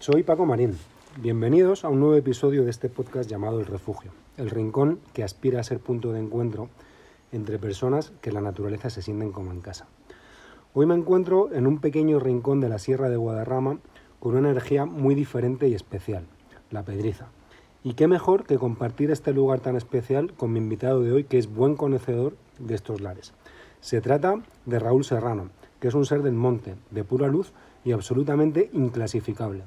Soy Paco Marín. Bienvenidos a un nuevo episodio de este podcast llamado El Refugio, el rincón que aspira a ser punto de encuentro entre personas que la naturaleza se sienten como en casa. Hoy me encuentro en un pequeño rincón de la Sierra de Guadarrama con una energía muy diferente y especial, la Pedriza. Y qué mejor que compartir este lugar tan especial con mi invitado de hoy, que es buen conocedor de estos lares. Se trata de Raúl Serrano, que es un ser del monte, de pura luz y absolutamente inclasificable.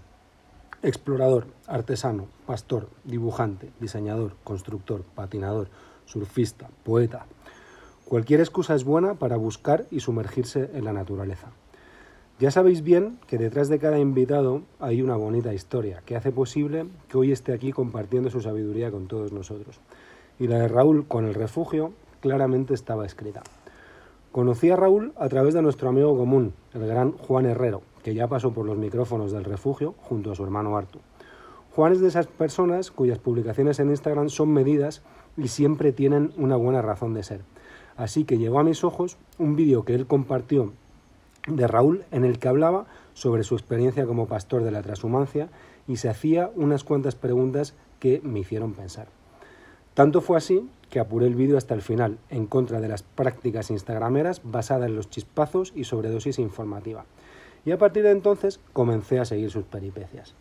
Explorador, artesano, pastor, dibujante, diseñador, constructor, patinador, surfista, poeta. Cualquier excusa es buena para buscar y sumergirse en la naturaleza. Ya sabéis bien que detrás de cada invitado hay una bonita historia que hace posible que hoy esté aquí compartiendo su sabiduría con todos nosotros. Y la de Raúl con el refugio claramente estaba escrita. Conocí a Raúl a través de nuestro amigo común, el gran Juan Herrero, que ya pasó por los micrófonos del refugio junto a su hermano Artu. Juan es de esas personas cuyas publicaciones en Instagram son medidas y siempre tienen una buena razón de ser. Así que llegó a mis ojos un vídeo que él compartió de Raúl en el que hablaba sobre su experiencia como pastor de la transhumancia y se hacía unas cuantas preguntas que me hicieron pensar. Tanto fue así que apuré el vídeo hasta el final, en contra de las prácticas instagrameras basadas en los chispazos y sobredosis informativa. Y a partir de entonces comencé a seguir sus peripecias.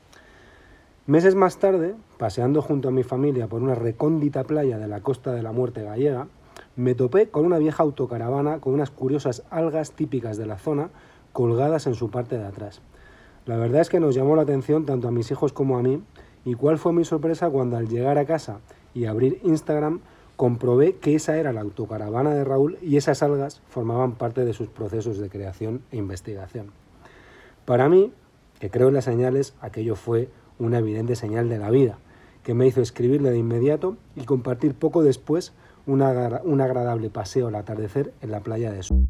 Meses más tarde, paseando junto a mi familia por una recóndita playa de la costa de la muerte gallega, me topé con una vieja autocaravana con unas curiosas algas típicas de la zona colgadas en su parte de atrás. La verdad es que nos llamó la atención tanto a mis hijos como a mí, y cuál fue mi sorpresa cuando al llegar a casa y abrir Instagram comprobé que esa era la autocaravana de Raúl y esas algas formaban parte de sus procesos de creación e investigación. Para mí, que creo en las señales, aquello fue una evidente señal de la vida, que me hizo escribirle de inmediato y compartir poco después un agradable paseo al atardecer en la playa de Su.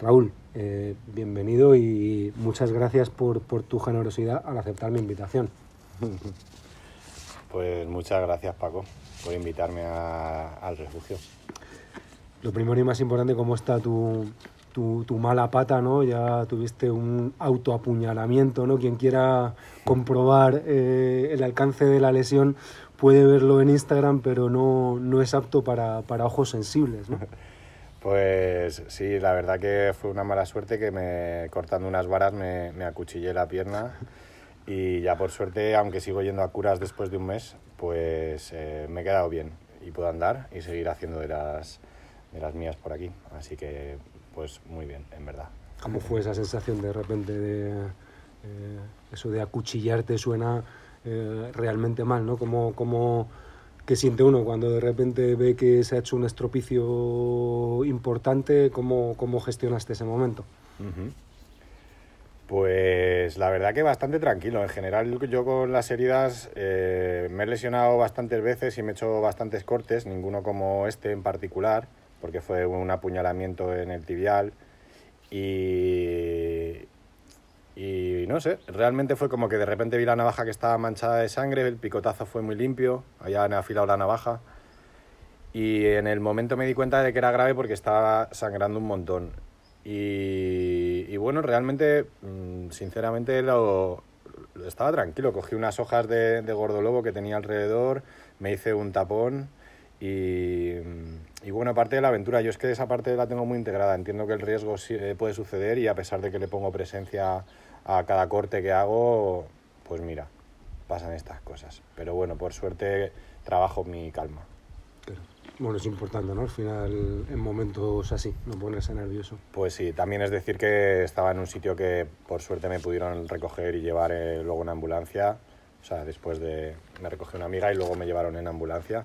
Raúl, eh, bienvenido y muchas gracias por, por tu generosidad al aceptar mi invitación. Pues muchas gracias Paco por invitarme al refugio. Lo primero y más importante, ¿cómo está tu, tu, mala pata, ¿no? Ya tuviste un autoapuñalamiento, ¿no? Quien quiera comprobar eh, el alcance de la lesión puede verlo en Instagram, pero no, no es apto para, para ojos sensibles, ¿no? Pues sí, la verdad que fue una mala suerte que me cortando unas varas me, me acuchillé la pierna y ya por suerte, aunque sigo yendo a curas después de un mes, pues eh, me he quedado bien y puedo andar y seguir haciendo de las, de las mías por aquí. Así que, pues muy bien, en verdad. ¿Cómo fue esa sensación de repente de eh, eso de acuchillarte suena eh, realmente mal, ¿no? Como, como ¿Qué siente uno cuando de repente ve que se ha hecho un estropicio importante? ¿Cómo, cómo gestionaste ese momento? Pues la verdad que bastante tranquilo. En general yo con las heridas eh, me he lesionado bastantes veces y me he hecho bastantes cortes, ninguno como este en particular, porque fue un apuñalamiento en el tibial. Y, y no sé, realmente fue como que de repente vi la navaja que estaba manchada de sangre, el picotazo fue muy limpio, habían afilado la navaja. Y en el momento me di cuenta de que era grave porque estaba sangrando un montón. Y, bueno, realmente, mm, sinceramente, lo, estaba tranquilo. Cogí unas hojas de, de gordolobo que tenía alrededor, me hice un tapón y, y, bueno, aparte de la aventura, yo es que esa parte la tengo muy integrada. Entiendo que el riesgo sí, eh, puede suceder y a pesar de que le pongo presencia a cada corte que hago, pues mira, pasan estas cosas. Pero bueno, por suerte trabajo mi calma. Bueno, es importante, ¿no? Al final, en momentos así, no ponerse nervioso. Pues sí, también es decir que estaba en un sitio que por suerte me pudieron recoger y llevar eh, luego en ambulancia. O sea, después de... Me recogió una amiga y luego me llevaron en ambulancia.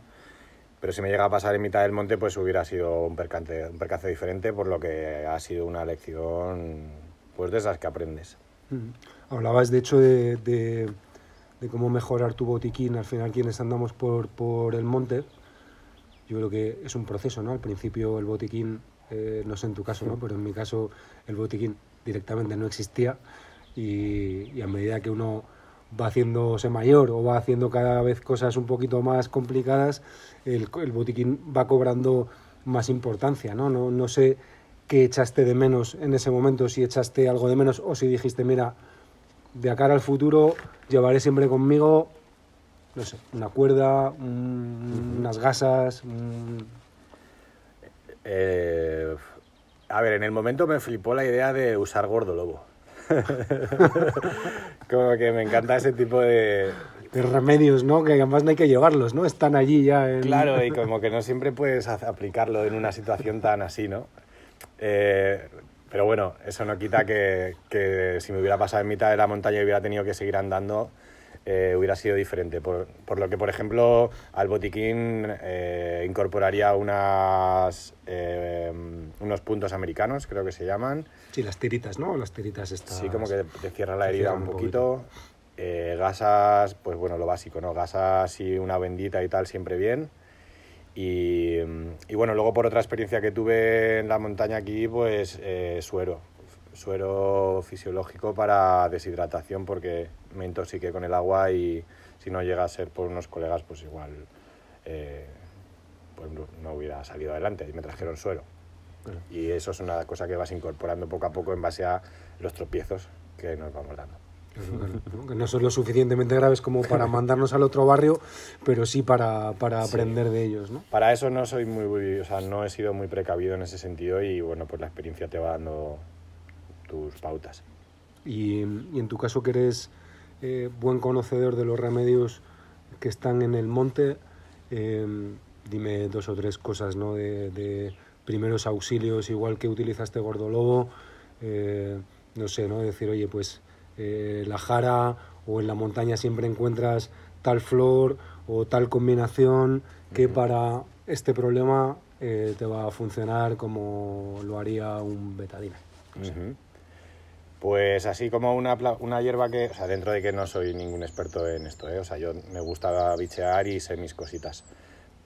Pero si me llega a pasar en mitad del monte, pues hubiera sido un percance, un percance diferente, por lo que ha sido una lección pues de esas que aprendes. Hablabas, de hecho, de, de, de, cómo mejorar tu botiquín al final quienes andamos por, por el monte yo creo que es un proceso, ¿no? Al principio el botiquín, eh, no sé en tu caso, ¿no? Pero en mi caso el botiquín directamente no existía y, a medida que uno va haciéndose mayor o va haciendo cada vez cosas un poquito más complicadas, el, el botiquín va cobrando más importancia, ¿no? ¿no? No sé qué echaste de menos en ese momento, si echaste algo de menos o si dijiste, mira, de cara al futuro llevaré siempre conmigo, no sé, una cuerda, un- unas gasas, un- Eh, a ver, en el momento me flipó la idea de usar gordo lobo. como que me encanta ese tipo de... de remedios, ¿no? Que además no hay que llevarlos, ¿no? Están allí ya en... Claro, y como que no siempre puedes aplicarlo en una situación tan así, ¿no? Eh, pero bueno, eso no quita que, que si me hubiera pasado en mitad de la montaña y hubiera tenido que seguir andando, eh, hubiera sido diferente. Por, por lo que, por ejemplo, al botiquín eh, incorporaría unas, eh, unos puntos americanos, creo que se llaman. Sí, las tiritas, ¿no? Las tiritas estas... Sí, como que te cierra la herida un un poquito. Eh, gasas, pues bueno, lo básico, ¿no? Gasas y una bendita y tal, siempre bien. Y, y bueno, luego por otra experiencia que tuve en la montaña aquí, pues eh, suero. Suero fisiológico para deshidratación porque me intoxiqué con el agua y si no llega a ser por unos colegas, pues igual eh, pues no, hubiera salido adelante y me trajeron suero. Claro. Y eso es una cosa que vas incorporando poco a poco en base a los tropiezos que nos vamos dando. Que no son lo suficientemente graves como para mandarnos al otro barrio, pero sí para, para Sí. aprender de ellos, ¿no? Para eso no soy muy, muy- o sea, no he sido muy precavido en ese sentido y bueno, pues la experiencia te va dando tus pautas. Y, y en tu caso que eres eh, buen conocedor de los remedios que están en el monte, eh, dime dos o tres cosas, ¿no? De, de primeros auxilios, igual que utilizaste Gordolobo, eh, no sé, ¿no? Decir, oye, pues eh, la jara o en la montaña siempre encuentras tal flor o tal combinación que para este problema te va a funcionar como lo haría un betadine. Ujú. Pues así como una, una hierba que, o sea, dentro de que no soy ningún experto en esto, ¿eh? o sea, yo me gusta bichear y sé mis cositas.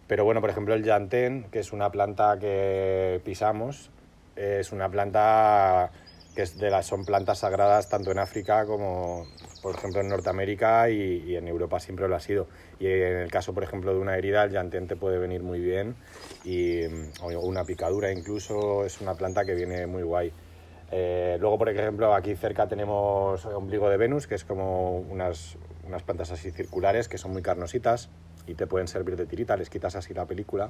Pero bueno, por ejemplo, el llantén, que es una planta que pisamos, es una planta que es de las, son plantas sagradas tanto en África como, por ejemplo, en Norteamérica y, en Europa siempre lo ha sido. Y en el caso, por ejemplo, de una herida, el llantén te puede venir muy bien y, o una picadura incluso, es una planta que viene muy guay. Eh, luego, por ejemplo, aquí cerca tenemos ombligo de Venus, que es como unas, unas plantas así circulares que son muy carnositas y te pueden servir de tirita, les quitas así la película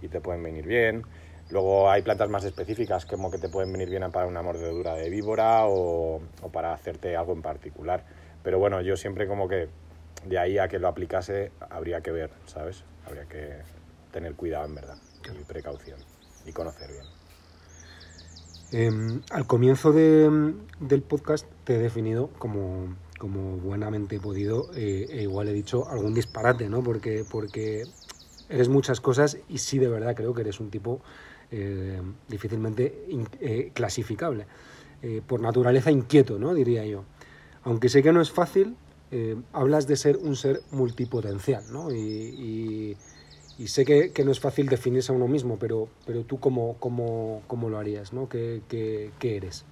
y te pueden venir bien. Luego hay plantas más específicas como que te pueden venir bien para una mordedura de víbora o, o para hacerte algo en particular. Pero bueno, yo siempre como que de ahí a que lo aplicase habría que ver, ¿sabes? Habría que tener cuidado en verdad y precaución y conocer bien. Eh, al comienzo de- del podcast te he definido como, como buenamente he podido, eh, e igual he dicho algún disparate, ¿no? Porque, porque eres muchas cosas y sí de verdad creo que eres un tipo eh, difícilmente eh, clasificable. Por naturaleza inquieto, ¿no? Diría yo. Aunque sé que no es fácil, hablas de ser un ser multipotencial, ¿no? Y- y sé que, que no es fácil definirse a uno mismo, pero, pero tú cómo, cómo, cómo lo harías, ¿no? ¿Qué, qué- qué eres?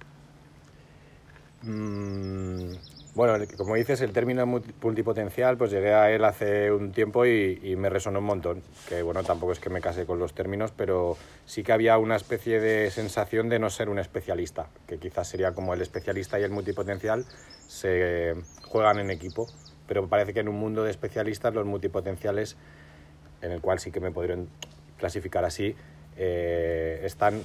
Mm, bueno, como dices, el término multi- multipotencial, pues llegué a él hace un tiempo y, y me resonó un montón. Que bueno, tampoco es que me case con los términos, pero sí que había una especie de sensación de no ser un especialista, que quizás sería como el especialista y el multipotencial se juegan en equipo, pero parece que en un mundo de especialistas los multipotenciales, en el cual sí que me podrían clasificar así, eh, están,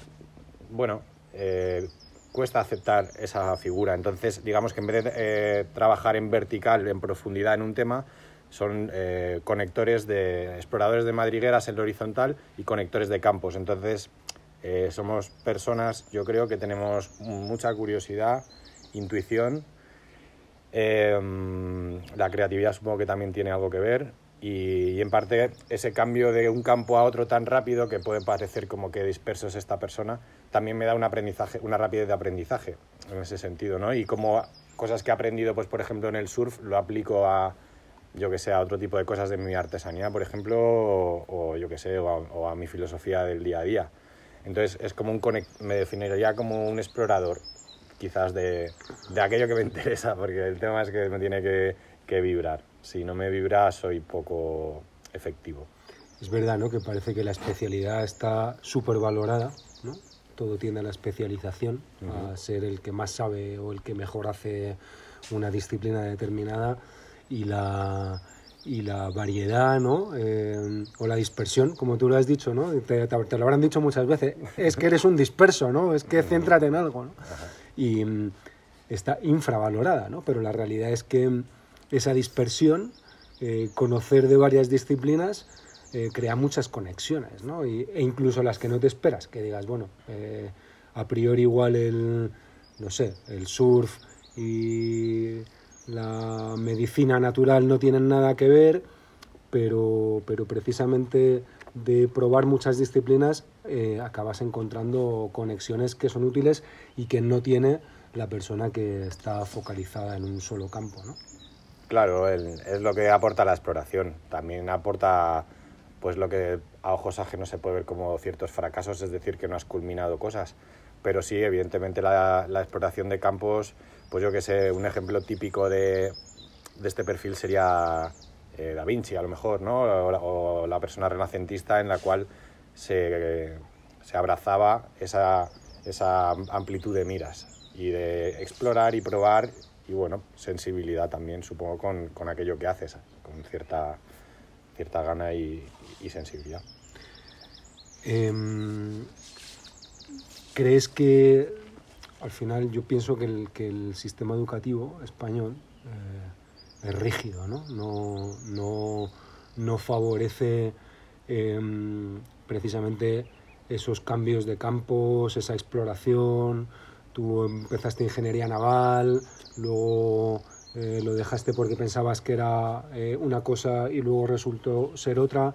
bueno, eh, cuesta aceptar esa figura. Entonces, digamos que en vez de eh, trabajar en vertical, en profundidad en un tema, son conectores de exploradores de madrigueras en lo horizontal y conectores de campos. Entonces, somos personas, yo creo que tenemos mucha curiosidad, intuición. la creatividad supongo que también tiene algo que ver. Y, en parte ese cambio de un campo a otro tan rápido que puede parecer como que disperso es esta persona, también me da un aprendizaje, una rapidez de aprendizaje en ese sentido, ¿no? Y como cosas que he aprendido, pues por ejemplo en el surf, lo aplico a, yo que sé, a otro tipo de cosas de mi artesanía, por ejemplo, o, yo que sé, o a, mi filosofía del día a día. Entonces es como un me definiría como un explorador, quizás de, de aquello que me interesa, porque el tema es que me tiene que vibrar. Si no me vibra, soy poco efectivo. Es verdad, ¿no? Que parece que la especialidad está súper valorada, ¿no? Todo tiende a la especialización, a Ujú. ser el que más sabe o el que mejor hace una disciplina determinada y la, y la variedad, ¿no? Eh, o la dispersión, como tú lo has dicho, ¿no? Te, te, lo habrán dicho muchas veces. Es que eres un disperso, ¿no? Es que céntrate en algo, ¿no? Y mm, está infravalorada, ¿no? Pero la realidad es que esa dispersión, eh, conocer de varias disciplinas, eh, crea muchas conexiones, ¿no? E incluso las que no te esperas, que digas, bueno, a priori igual el, no sé, el surf y la medicina natural no tienen nada que ver, pero, pero precisamente de probar muchas disciplinas eh, acabas encontrando conexiones que son útiles y que no tiene la persona que está focalizada en un solo campo, ¿no? Claro, es lo que aporta la exploración. También aporta pues lo que a ojos ajenos se puede ver como ciertos fracasos, es decir, que no has culminado cosas. Pero sí, evidentemente la, exploración de campos pues yo que sé, un ejemplo típico de, este perfil sería eh, Da Vinci, a lo mejor, ¿no? O, la persona renacentista en la cual se, abrazaba esa amplitud de miras y de explorar y probar y bueno, sensibilidad también, supongo, con, con aquello que haces, con cierta, cierta gana y, y sensibilidad. Em, ¿Crees que al final yo pienso que el, que el sistema educativo español eh, es rígido, ¿no? No, no, no favorece em, precisamente esos cambios de campos, esa exploración. Tú empezaste ingeniería naval, luego eh, lo dejaste porque pensabas que era eh, una cosa y luego resultó ser otra.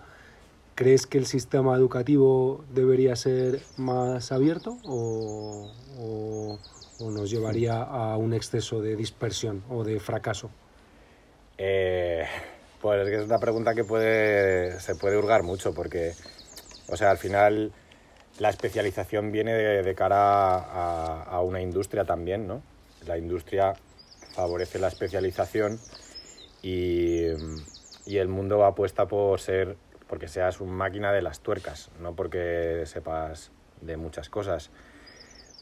¿Crees que el sistema educativo debería ser más abierto o, nos llevaría a un exceso de dispersión o de fracaso? Eh, pues es que es una pregunta que puede, se puede hurgar mucho porque, o sea, al final la especialización viene de, cara a, una industria también, ¿no? La industria favorece la especialización y, y el mundo apuesta por ser porque seas un máquina de las tuercas, no porque sepas de muchas cosas.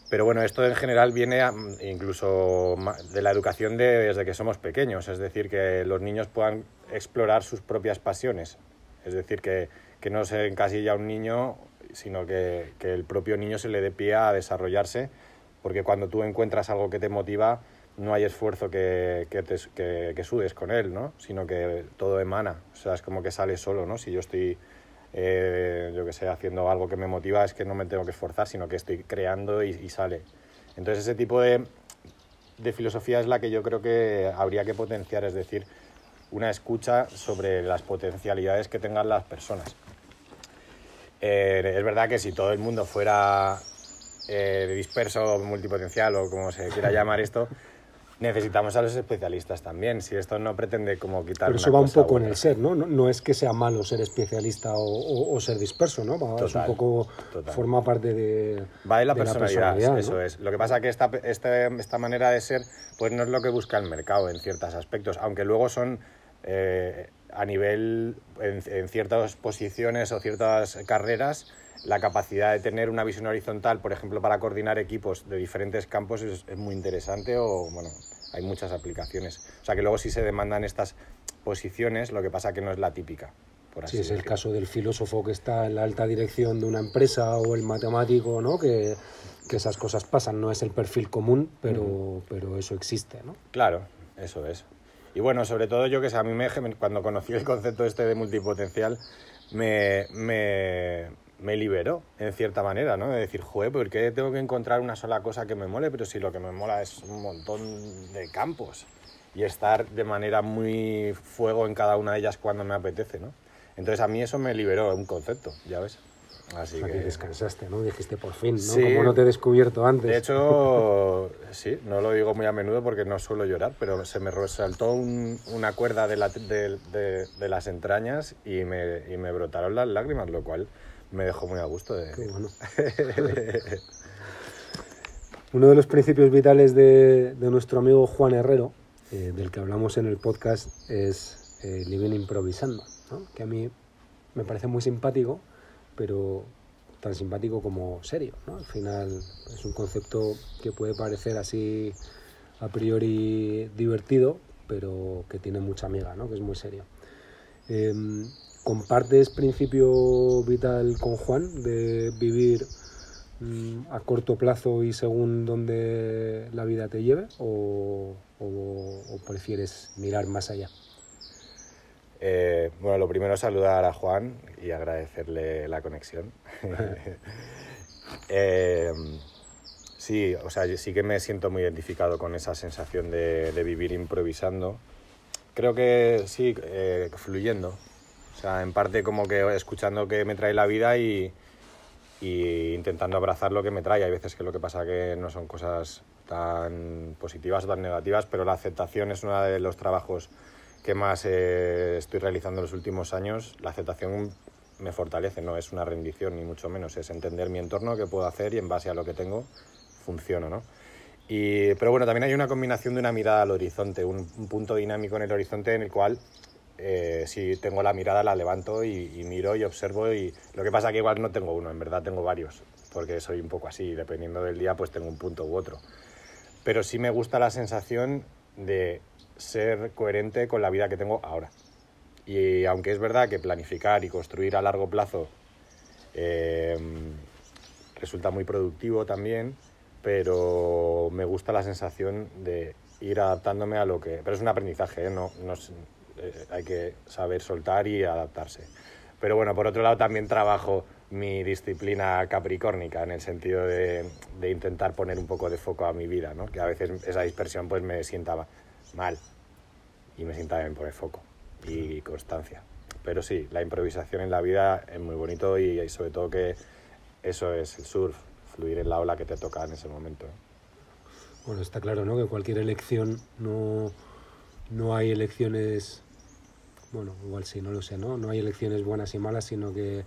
Pero bueno, esto en general viene incluso de la educación desde que somos pequeños, es decir, que los niños puedan explorar sus propias pasiones, es decir, que, que no se encasilla un niño, sino que, que el propio niño se le dé pie a desarrollarse, porque cuando tú encuentras algo que te motiva, no hay esfuerzo que, que, te, que, sudes con él, ¿no? Sino que todo emana, o sea, es como que sale solo, ¿no? Si yo estoy, eh, yo que sé, haciendo algo que me motiva, es que no me tengo que esforzar, sino que estoy creando y, sale. Entonces ese tipo de, de, filosofía es la que yo creo que habría que potenciar, es decir, una escucha sobre las potencialidades que tengan las personas. Eh, es verdad que si todo el mundo fuera eh, disperso, multipotencial o como se quiera llamar esto, necesitamos a los especialistas también. Si esto no pretende como quitar. Pero eso va un poco en el ser, ¿no? ¿no? es que sea malo ser especialista o, ser disperso, ¿no? es un poco. Forma parte de. Va de la, personalidad, eso es. Lo que pasa es que esta, esta, esta, manera de ser, pues no es lo que busca el mercado en ciertos aspectos, aunque luego son. Eh, a nivel, en, en ciertas posiciones o ciertas carreras, la capacidad de tener una visión horizontal, por ejemplo, para coordinar equipos de diferentes campos es, muy interesante o, bueno, hay muchas aplicaciones. O sea que luego sí se demandan estas posiciones, lo que pasa que no es la típica. Por así sí, es el caso del filósofo que está en la alta dirección de una empresa o el matemático, ¿no? Que, que esas cosas pasan, no es el perfil común, pero, pero eso existe, ¿no? Claro, eso es. Y bueno, sobre todo yo que sé, a mí me, cuando conocí el concepto este de multipotencial, me, me, me liberó, en cierta manera, ¿no? De decir, joder, ¿por qué tengo que encontrar una sola cosa que me mole? Pero si lo que me mola es un montón de campos y estar de manera muy fuego en cada una de ellas cuando me apetece, ¿no? Entonces a mí eso me liberó un concepto, ya ves. Así que... descansaste, ¿no? Dijiste por fin, ¿no? Como no te he descubierto antes. De hecho, sí, no lo digo muy a menudo porque no suelo llorar, pero se me resaltó una cuerda de, de, las entrañas y me, y me brotaron las lágrimas, lo cual me dejó muy a gusto. De... Uno de los principios vitales de, nuestro amigo Juan Herrero, eh, del que hablamos en el podcast, es eh, Living Improvisando, que a mí me parece muy simpático, pero tan simpático como serio. Al final es un concepto que puede parecer así a priori divertido, pero que tiene mucha amiga, ¿no? que es muy serio. Em, ¿Compartes principio vital con Juan de vivir mm, a corto plazo y según donde la vida te lleve o, prefieres mirar más allá? Eh, bueno, lo primero es saludar a Juan y agradecerle la conexión. eh, Sí, o sea, sí que me siento muy identificado con esa sensación de, vivir improvisando. Creo que sí, eh, fluyendo. O sea, en parte como que escuchando que me trae la vida y, intentando abrazar lo que me trae. Hay veces que lo que pasa que no son cosas tan positivas o tan negativas, pero la aceptación es uno de los trabajos que más eh, estoy realizando en los últimos años. La aceptación me fortalece, no es una rendición ni mucho menos, es entender mi entorno, qué puedo hacer y en base a lo que tengo funciona, ¿no? Y, pero bueno, también hay una combinación de una mirada al horizonte, un, punto dinámico en el horizonte en el cual eh, si tengo la mirada la levanto y, miro y observo y lo que pasa que igual no tengo uno, en verdad tengo varios, porque soy un poco así, dependiendo del día pues tengo un punto u otro. Pero sí me gusta la sensación de ser coherente con la vida que tengo ahora. Y aunque es verdad que planificar y construir a largo plazo eh, resulta muy productivo también, pero me gusta la sensación de ir adaptándome a lo que... Pero es un aprendizaje, ¿eh? no, eh, hay que saber soltar y adaptarse. Pero bueno, por otro lado también trabajo mi disciplina capricornica en el sentido de, de, intentar poner un poco de foco a mi vida, ¿no? que a veces esa dispersión pues me sienta mal y me sienta bien poner foco y constancia. Pero sí, la improvisación en la vida es muy bonito y, y sobre todo que eso es el surf, fluir en la ola que te toca en ese momento. Bueno, está claro, ¿no? Que cualquier elección no, no hay elecciones, bueno, igual sí, no lo sé, ¿no? No hay elecciones buenas y malas, sino que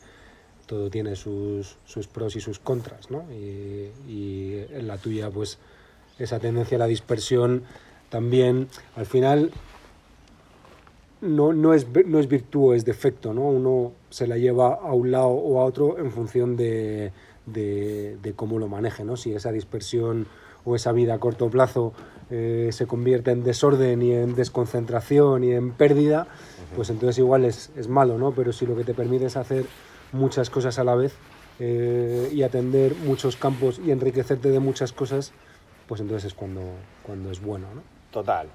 todo tiene sus, sus pros y sus contras, ¿no? Y, y en la tuya, pues, esa tendencia a la dispersión también, al final, no, no, es, no es virtud, es defecto, ¿no? Uno se la lleva a un lado o a otro en función de, de, cómo lo maneje, ¿no? Si esa dispersión o esa vida a corto plazo eh, se convierte en desorden y en desconcentración y en pérdida, pues entonces igual es, es, malo, ¿no? Pero si lo que te permite es hacer muchas cosas a la vez eh, y atender muchos campos y enriquecerte de muchas cosas, pues entonces es cuando, cuando es bueno, ¿no? Total,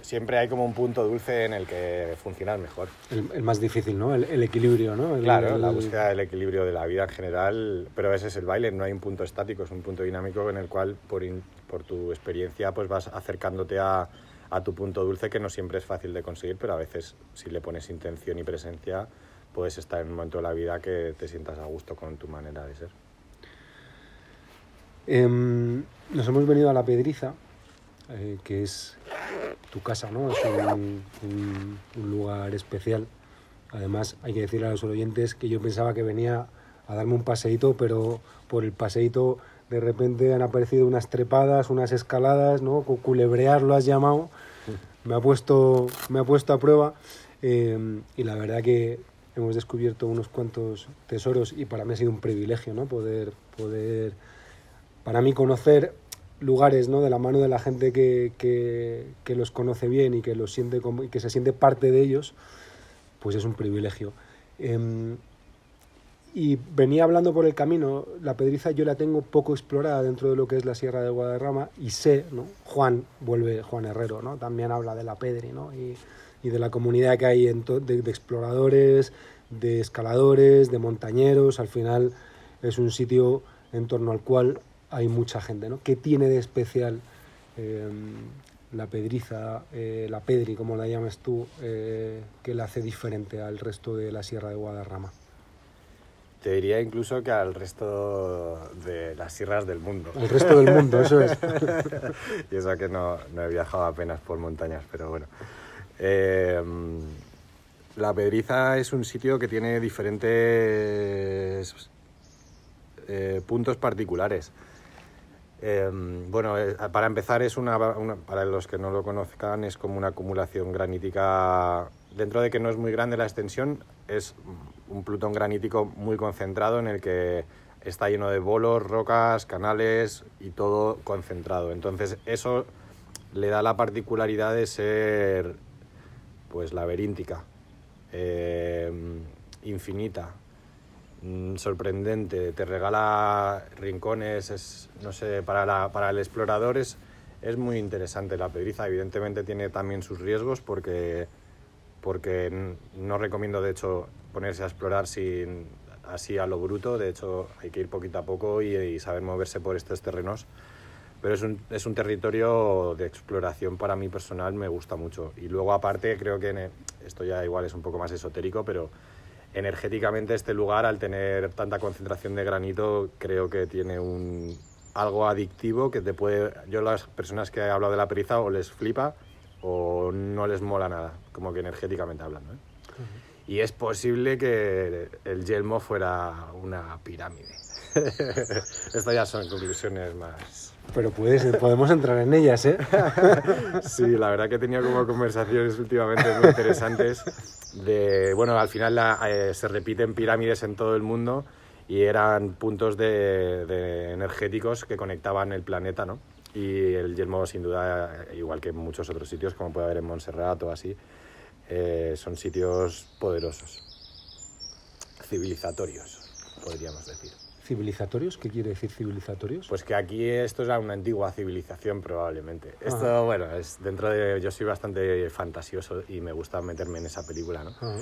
siempre hay como un punto dulce en el que funcionar mejor. El, más difícil, ¿no? El, equilibrio, ¿no? claro, la búsqueda del equilibrio de la vida en general, pero ese es el baile, no hay un punto estático, es un punto dinámico en el cual por, por tu experiencia pues vas acercándote a, a tu punto dulce que no siempre es fácil de conseguir, pero a veces si le pones intención y presencia puedes estar en un momento de la vida que te sientas a gusto con tu manera de ser. Em, nos hemos venido a la Pedriza, eh, que es tu casa, ¿no? Es un, lugar especial. Además, hay que decirle a los oyentes que yo pensaba que venía a darme un paseíto, pero por el paseíto de repente han aparecido unas trepadas, unas escaladas, ¿no? Culebrear lo has llamado. Me ha puesto, me ha puesto a prueba eh, y la verdad que hemos descubierto unos cuantos tesoros y para mí ha sido un privilegio, ¿no? Poder, poder, para mí conocer lugares ¿no? de la mano de la gente que, que, los conoce bien y que, los siente como, y que se siente parte de ellos, pues es un privilegio. Em, y venía hablando por el camino, la Pedriza yo la tengo poco explorada dentro de lo que es la Sierra de Guadarrama y sé, ¿no? Juan, vuelve Juan Herrero, ¿no? también habla de la Pedri ¿no? y, y de la comunidad que hay de exploradores, de escaladores, de montañeros, al final es un sitio en torno al cual hay mucha gente, ¿no? ¿Qué tiene de especial em, la pedriza, eh, la pedri, como la llamas tú, eh, que la hace diferente al resto de la Sierra de Guadarrama? Te diría incluso que al resto de las sierras del mundo. El resto del mundo, eso es. y eso que no, no, he viajado apenas por montañas, pero bueno. La Pedriza es un sitio que tiene diferentes eh, puntos particulares. Em, bueno, eh, para empezar, es una, para los que no lo conozcan, es como una acumulación granítica. Dentro de que no es muy grande la extensión, es un plutón granítico muy concentrado en el que está lleno de bolos, rocas, canales y todo concentrado. Entonces, eso le da la particularidad de ser pues laberíntica, eh, infinita, mm, sorprendente, te regala rincones, es, no sé, para, la- para el explorador es, es muy interesante la pedriza, evidentemente tiene también sus riesgos porque, porque no recomiendo de hecho ponerse a explorar sin, así a lo bruto, de hecho hay que ir poquito a poco y, y saber moverse por estos terrenos. Pero es un, es un territorio de exploración para mí personal, me gusta mucho. Y luego aparte creo que e- esto ya igual es un poco más esotérico, pero energéticamente este lugar al tener tanta concentración de granito creo que tiene un algo adictivo que te puede yo las personas que he hablado de la periza o les flipa o no les mola nada como que energéticamente hablando ¿eh? y es posible que el yelmo fuera una pirámide esto ya son conclusiones más Pero puedes, podemos entrar en ellas, ¿eh? Sí, la verdad que he tenido como conversaciones últimamente muy interesantes de, bueno, al final la- eh, se repiten pirámides en todo el mundo y eran puntos de, de energéticos que conectaban el planeta, ¿no? Y el Yelmo, sin duda, igual que en muchos otros sitios, como puede haber en Montserrat o así, eh, son sitios poderosos, civilizatorios, podríamos decir. ¿Civilizatorios? ¿Qué quiere decir civilizatorios? Pues que aquí esto era una antigua civilización probablemente. Esto, Ajá. bueno, es dentro de... Yo soy bastante fantasioso y me gusta meterme en esa película, ¿no? Ah,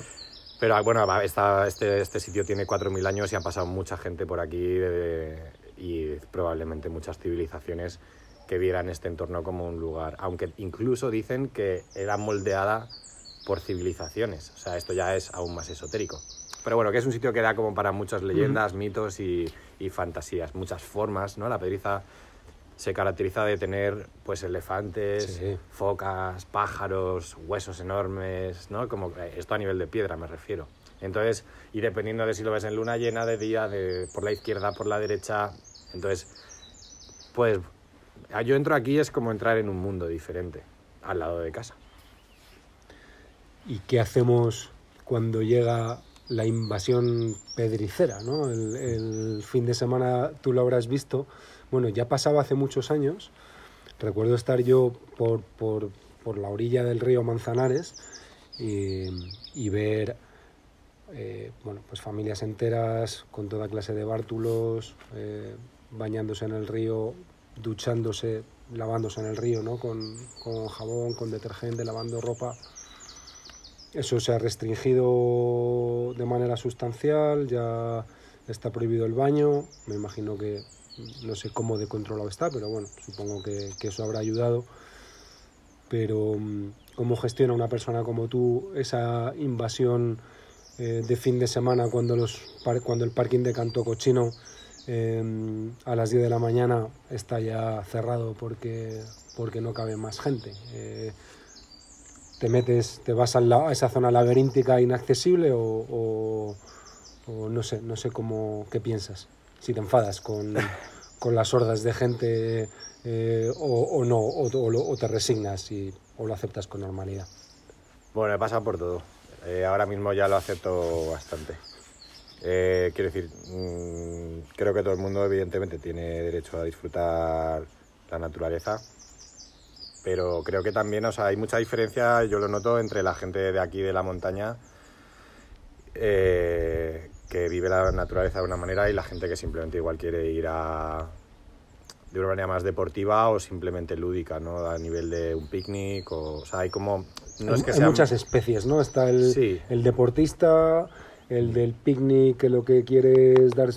Pero bueno, va, esta- este, este sitio tiene 4.000 años y ha pasado mucha gente por aquí de- y probablemente muchas civilizaciones que vieran este entorno como un lugar. Aunque incluso dicen que era moldeada por civilizaciones. O sea, esto ya es aún más esotérico. Pero bueno, que es un sitio que da como para muchas leyendas, mitos y, y fantasías, muchas formas, ¿no? La pedriza se caracteriza de tener pues elefantes, Sí. focas, pájaros, huesos enormes, ¿no? Como eh, esto a nivel de piedra me refiero. Entonces, y dependiendo de si lo ves en luna llena, de día, de, por la izquierda, por la derecha, entonces, pues yo entro aquí es como entrar en un mundo diferente, al lado de casa. ¿Y qué hacemos cuando llega la invasión pedricera? ¿no? El, fin de semana tú lo habrás visto. Bueno, ya pasaba hace muchos años. Recuerdo estar yo por, por, por la orilla del río Manzanares y, y ver eh, bueno, pues familias enteras con toda clase de bártulos, eh, bañándose en el río, duchándose, lavándose en el río, ¿no? con, con jabón, con detergente, lavando ropa. Eso se ha restringido de manera sustancial, ya está prohibido el baño, me imagino que no sé cómo de controlado está, pero bueno, supongo que, eso habrá ayudado. Pero mm, ¿cómo gestiona una persona como tú esa invasión eh, de fin de semana cuando, los, cuando el parking de Canto Cochino eh, a las 10 de la mañana está ya cerrado porque, porque no cabe más gente? Eh, te metes, te vas al la- a esa zona laberíntica inaccesible o, o- o no sé, no sé cómo, qué piensas. Si te enfadas con, con las hordas de gente eh, o, o no, o, te resignas y, o lo aceptas con normalidad. Bueno, he pasado por todo. Eh, ahora mismo ya lo acepto bastante. Eh, quiero decir, mm, creo que todo el mundo evidentemente tiene derecho a disfrutar la naturaleza, pero creo que también, o sea, hay mucha diferencia, yo lo noto, entre la gente de aquí de la montaña eh, que vive la naturaleza de una manera y la gente que simplemente igual quiere ir a de una manera más deportiva o simplemente lúdica, ¿no? A nivel de un picnic o, o sea, hay como no es que hay sea muchas especies, ¿no? Está el, Sí. el deportista, el del picnic que lo que quiere es dar,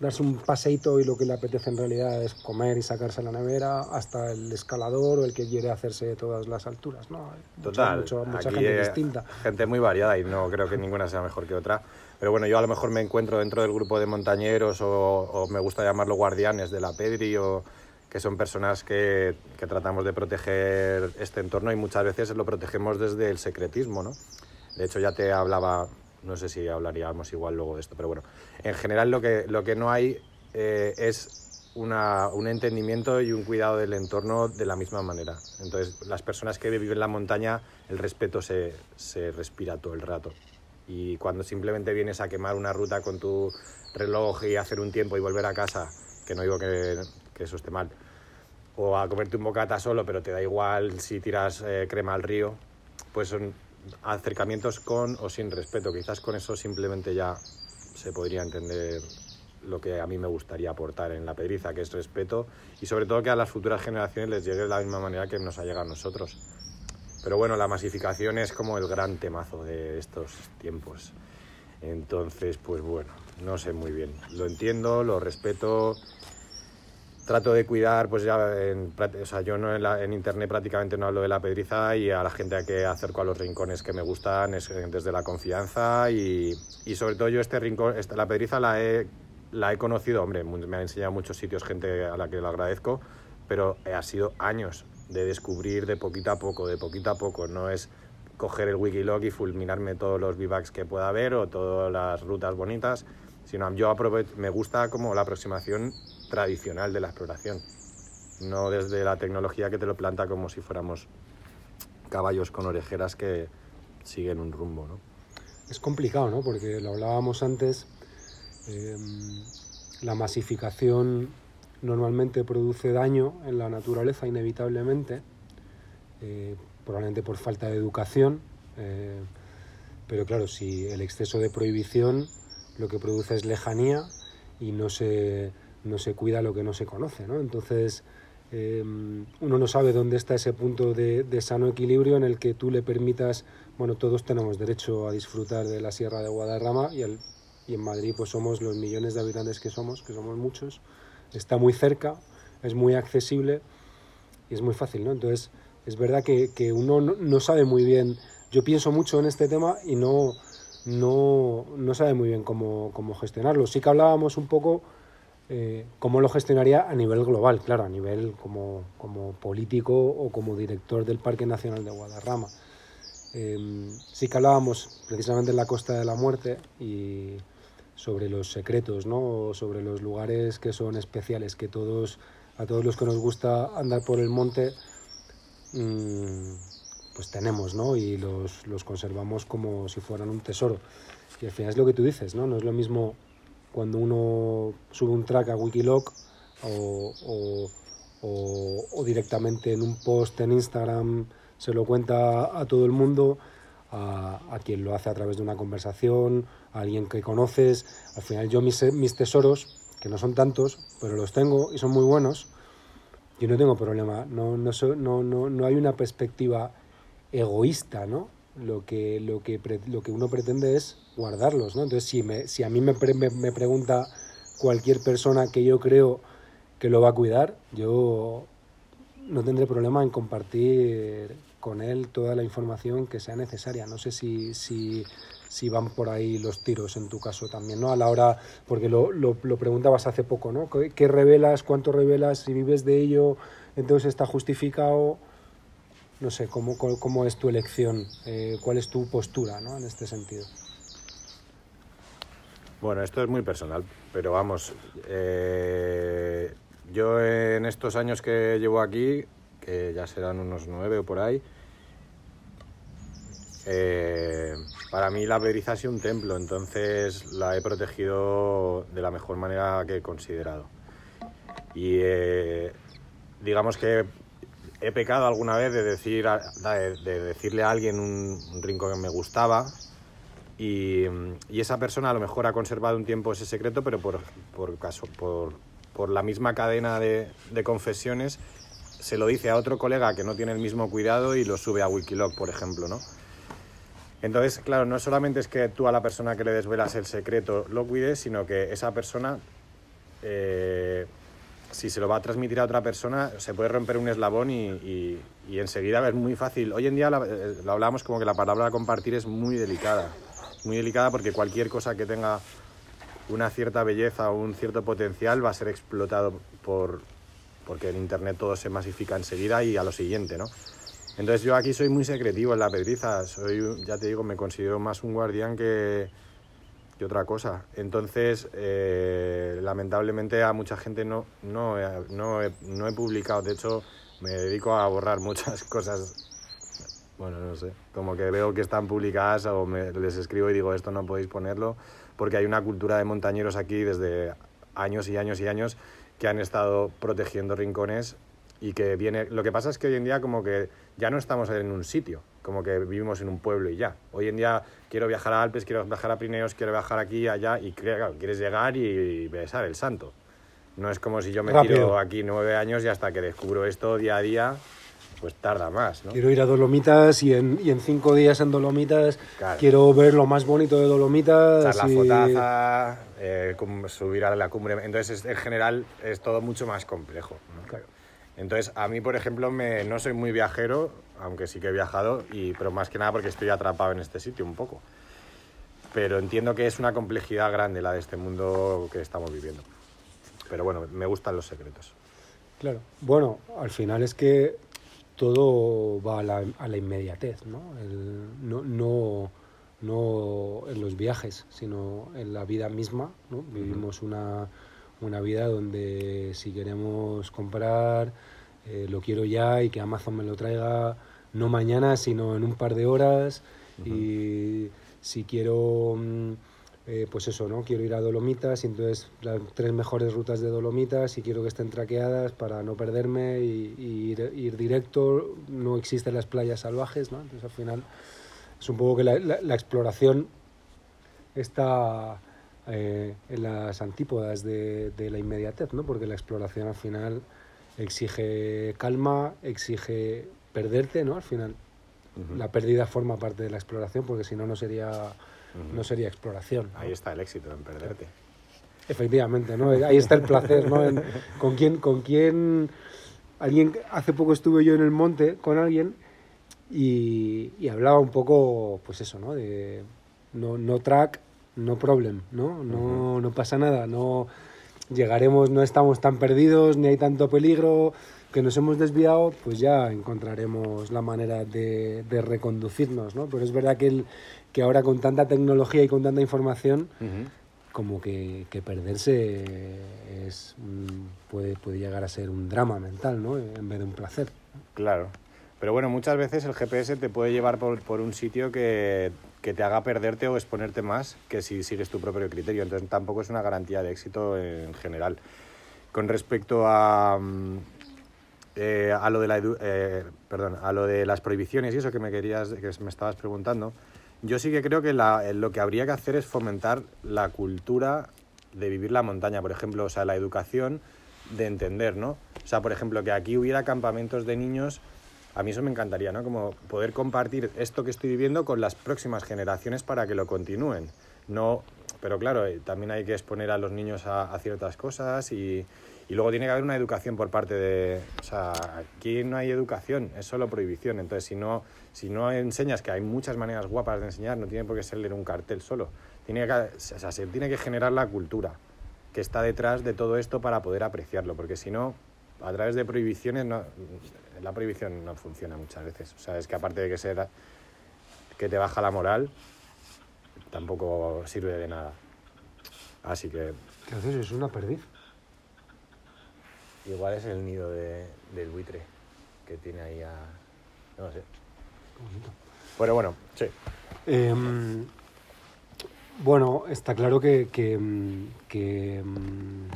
darse un paseito y lo que le apetece en realidad es comer y sacarse la nevera, hasta el escalador o el que quiere hacerse de todas las alturas, ¿no? Mucha- Total, mucha aquí, gente eh, distinta. Gente muy variada y no creo que ninguna sea mejor que otra. Pero bueno, yo a lo mejor me encuentro dentro del grupo de montañeros o, o me gusta llamarlo guardianes de la Pedri o que son personas que, que tratamos de proteger este entorno y muchas veces lo protegemos desde el secretismo, ¿no? De hecho ya te hablaba, no sé si hablaríamos igual luego de esto, pero bueno, en general lo que, lo que no hay eh, es una- un entendimiento y un cuidado del entorno de la misma manera. Entonces, las personas que viven en la montaña, el respeto se, se respira todo el rato. Y cuando simplemente vienes a quemar una ruta con tu reloj y hacer un tiempo y volver a casa, que no digo que, que eso esté mal, o a comerte un bocata solo, pero te da igual si tiras eh, crema al río, pues son acercamientos con o sin respeto. Quizás con eso simplemente ya se podría entender lo que a mí me gustaría aportar en la pedriza, que es respeto y sobre todo que a las futuras generaciones les llegue de la misma manera que nos ha llegado a nosotros. Pero bueno, la masificación es como el gran temazo de estos tiempos. Entonces, pues bueno, no sé muy bien. Lo entiendo, lo respeto. Trato de cuidar, pues ya, en, o sea, yo no en, internet prácticamente no hablo de la pedriza y a la gente a que acerco a los rincones que me gustan es desde la confianza y, y sobre todo yo este rincón, esta, la pedriza la he, la he conocido, hombre, me ha enseñado muchos sitios gente a la que lo agradezco, pero ha sido años de descubrir de poquito a poco, de poquito a poco, no es coger el Wikilog y fulminarme todos los bivacs que pueda haber o todas las rutas bonitas, sino yo me gusta como la aproximación tradicional de la exploración, no desde la tecnología que te lo planta como si fuéramos caballos con orejeras que siguen un rumbo. ¿no? Es complicado, ¿no? porque lo hablábamos antes, em, la masificación normalmente produce daño en la naturaleza inevitablemente. Eh, probablemente por falta de educación, eh, pero claro, si el exceso de prohibición lo que produce es lejanía y no se, no se cuida lo que no se conoce, ¿no? Entonces, eh, uno no sabe dónde está ese punto de, sano equilibrio en el que tú le permitas, bueno, todos tenemos derecho a disfrutar de la Sierra de Guadarrama y, y en Madrid pues somos los millones de habitantes que somos, que somos muchos, está muy cerca, es muy accesible y es muy fácil, ¿no? Entonces, es verdad que, que uno no, sabe muy bien, yo pienso mucho en este tema y no, no, no sabe muy bien cómo, cómo, gestionarlo. Sí que hablábamos un poco eh, cómo lo gestionaría a nivel global, claro, a nivel como, como político o como director del Parque Nacional de Guadarrama. Em, sí que hablábamos precisamente en la Costa de la Muerte y sobre los secretos, ¿no? sobre los lugares que son especiales, que todos, a todos los que nos gusta andar por el monte, Mm, pues tenemos, ¿no? Y los, los, conservamos como si fueran un tesoro. Y al final es lo que tú dices, ¿no? No es lo mismo cuando uno sube un track a Wikiloc o, o, o, directamente en un post en Instagram se lo cuenta a todo el mundo, a, quien lo hace a través de una conversación, a alguien que conoces. Al final yo mis, mis tesoros, que no son tantos, pero los tengo y son muy buenos, yo no tengo problema, no, no, no, no, no hay una perspectiva egoísta, ¿no? Lo que, lo, que, lo que uno pretende es guardarlos, ¿no? Entonces, si, me, si a mí me, me, pregunta cualquier persona que yo creo que lo va a cuidar, yo no tendré problema en compartir con él toda la información que sea necesaria. No sé si, si, si van por ahí los tiros en tu caso también, ¿no? A la hora, porque lo, lo, preguntabas hace poco, ¿no? ¿Qué, revelas? ¿Cuánto revelas? Si vives de ello, entonces está justificado. No sé, ¿cómo, cómo es tu elección? Eh, ¿Cuál es tu postura ¿no? en este sentido? Bueno, esto es muy personal, pero vamos, eh, yo en estos años que llevo aquí, que ya serán unos nueve o por ahí, eh, para mí la pedriza ha sido un templo, entonces la he protegido de la mejor manera que he considerado. Y eh, digamos que he pecado alguna vez de, decir, de decirle a alguien un, rincón que me gustaba y, esa persona a lo mejor ha conservado un tiempo ese secreto, pero por, por, caso, por, por la misma cadena de, de confesiones se lo dice a otro colega que no tiene el mismo cuidado y lo sube a Wikiloc, por ejemplo, ¿no? Entonces, claro, no solamente es que tú a la persona que le desvelas el secreto lo cuides, sino que esa persona, eh, si se lo va a transmitir a otra persona, se puede romper un eslabón y, enseguida es muy fácil. Hoy en día eh, lo hablamos como que la palabra compartir es muy delicada, muy delicada porque cualquier cosa que tenga una cierta belleza o un cierto potencial va a ser explotado por porque en internet todo se masifica enseguida y a lo siguiente, ¿no? Entonces yo aquí soy muy secretivo en la pedriza, soy, ya te digo, me considero más un guardián que, que otra cosa. Entonces, eh, lamentablemente a mucha gente no, no, no, no he publicado, de hecho me dedico a borrar muchas cosas bueno, no sé, como que veo que están publicadas o me, les escribo y digo esto no podéis ponerlo, porque hay una cultura de montañeros aquí desde años y años y años que han estado protegiendo rincones y que viene... Lo que pasa es que hoy en día como que ya no estamos en un sitio, como que vivimos en un pueblo y ya. Hoy en día quiero viajar a Alpes, quiero viajar a Pirineos, quiero viajar aquí, allá y claro, quieres llegar y besar el santo. No es como si yo me Rápido. tiro aquí nueve años y hasta que descubro esto día a día, pues tarda más, ¿no? Quiero ir a Dolomitas y en, y en cinco días en Dolomitas Claro. quiero ver lo más bonito de Dolomitas. Echar la y- fotaza, eh, subir a la cumbre. Entonces, es- en general, es todo mucho más complejo. ¿no? Claro. Entonces, a mí, por ejemplo, me, no soy muy viajero, aunque sí que he viajado, y, pero más que nada porque estoy atrapado en este sitio un poco. Pero entiendo que es una complejidad grande la de este mundo que estamos viviendo. Pero bueno, me gustan los secretos. Claro. Bueno, al final es que todo va a la, a la inmediatez, ¿no? El- no, no, no en los viajes, sino en la vida misma, ¿no? Vivimos una, una vida donde si queremos comprar, eh, lo quiero ya y que Amazon me lo traiga no mañana, sino en un par de horas. Y si quiero, mm, eh, pues eso, ¿no? Quiero ir a Dolomitas y entonces las tres mejores rutas de Dolomitas y quiero que estén traqueadas para no perderme y, y ir, ir directo. No existen las playas salvajes, ¿no? Entonces al final es un poco que la, la- la exploración está eh, en las antípodas de, de la inmediatez, ¿no? Porque la exploración al final exige calma, exige perderte, ¿no? Al final la pérdida forma parte de la exploración porque si no no sería No sería exploración. ¿no? Ahí está el éxito, en perderte. Efectivamente, ¿no? Ahí está el placer, ¿no? En- con quién con quién alguien hace poco estuve yo en el monte con alguien y, y hablaba un poco pues eso, ¿no? De no, no track, no problem, ¿no? No, no pasa nada, no llegaremos, no estamos tan perdidos, ni hay tanto peligro, que nos hemos desviado, pues ya encontraremos la manera de, de reconducirnos, ¿no? Pero es verdad que, el, que ahora con tanta tecnología y con tanta información, como que, que perderse es mm, puede, puede llegar a ser un drama mental, ¿no? En vez de un placer. Claro. Pero bueno, muchas veces el GPS te puede llevar por, por un sitio que, que te haga perderte o exponerte más que si sigues tu propio criterio. Entonces tampoco es una garantía de éxito en general. Con respecto a, mm, eh, a lo de la eh, perdón, a lo de las prohibiciones y eso que me querías que me estabas preguntando, yo sí que creo que la- eh, lo que habría que hacer es fomentar la cultura de vivir la montaña, por ejemplo, o sea, la educación de entender, ¿no? O sea, por ejemplo, que aquí hubiera campamentos de niños, a mí eso me encantaría, ¿no? Como poder compartir esto que estoy viviendo con las próximas generaciones para que lo continúen. No, pero claro, eh, también hay que exponer a los niños a, a ciertas cosas y, y luego tiene que haber una educación por parte de... O sea, aquí no hay educación, es solo prohibición. Entonces, si no, si no enseñas que hay muchas maneras guapas de enseñar, no tiene por qué ser leer un cartel solo. Tiene que, o sea, se tiene que generar la cultura que está detrás de todo esto para poder apreciarlo, porque si no, a través de prohibiciones, no, la prohibición no funciona muchas veces. O sea, es que aparte de que, ser, que te baja la moral, tampoco sirve de nada. Así que ¿Qué haces? Es una perdiz. Igual es el nido de- del buitre que tiene ahí a... No sé. Bonito. Bueno, bueno, sí. Em, bueno, está claro que, que, que, mm,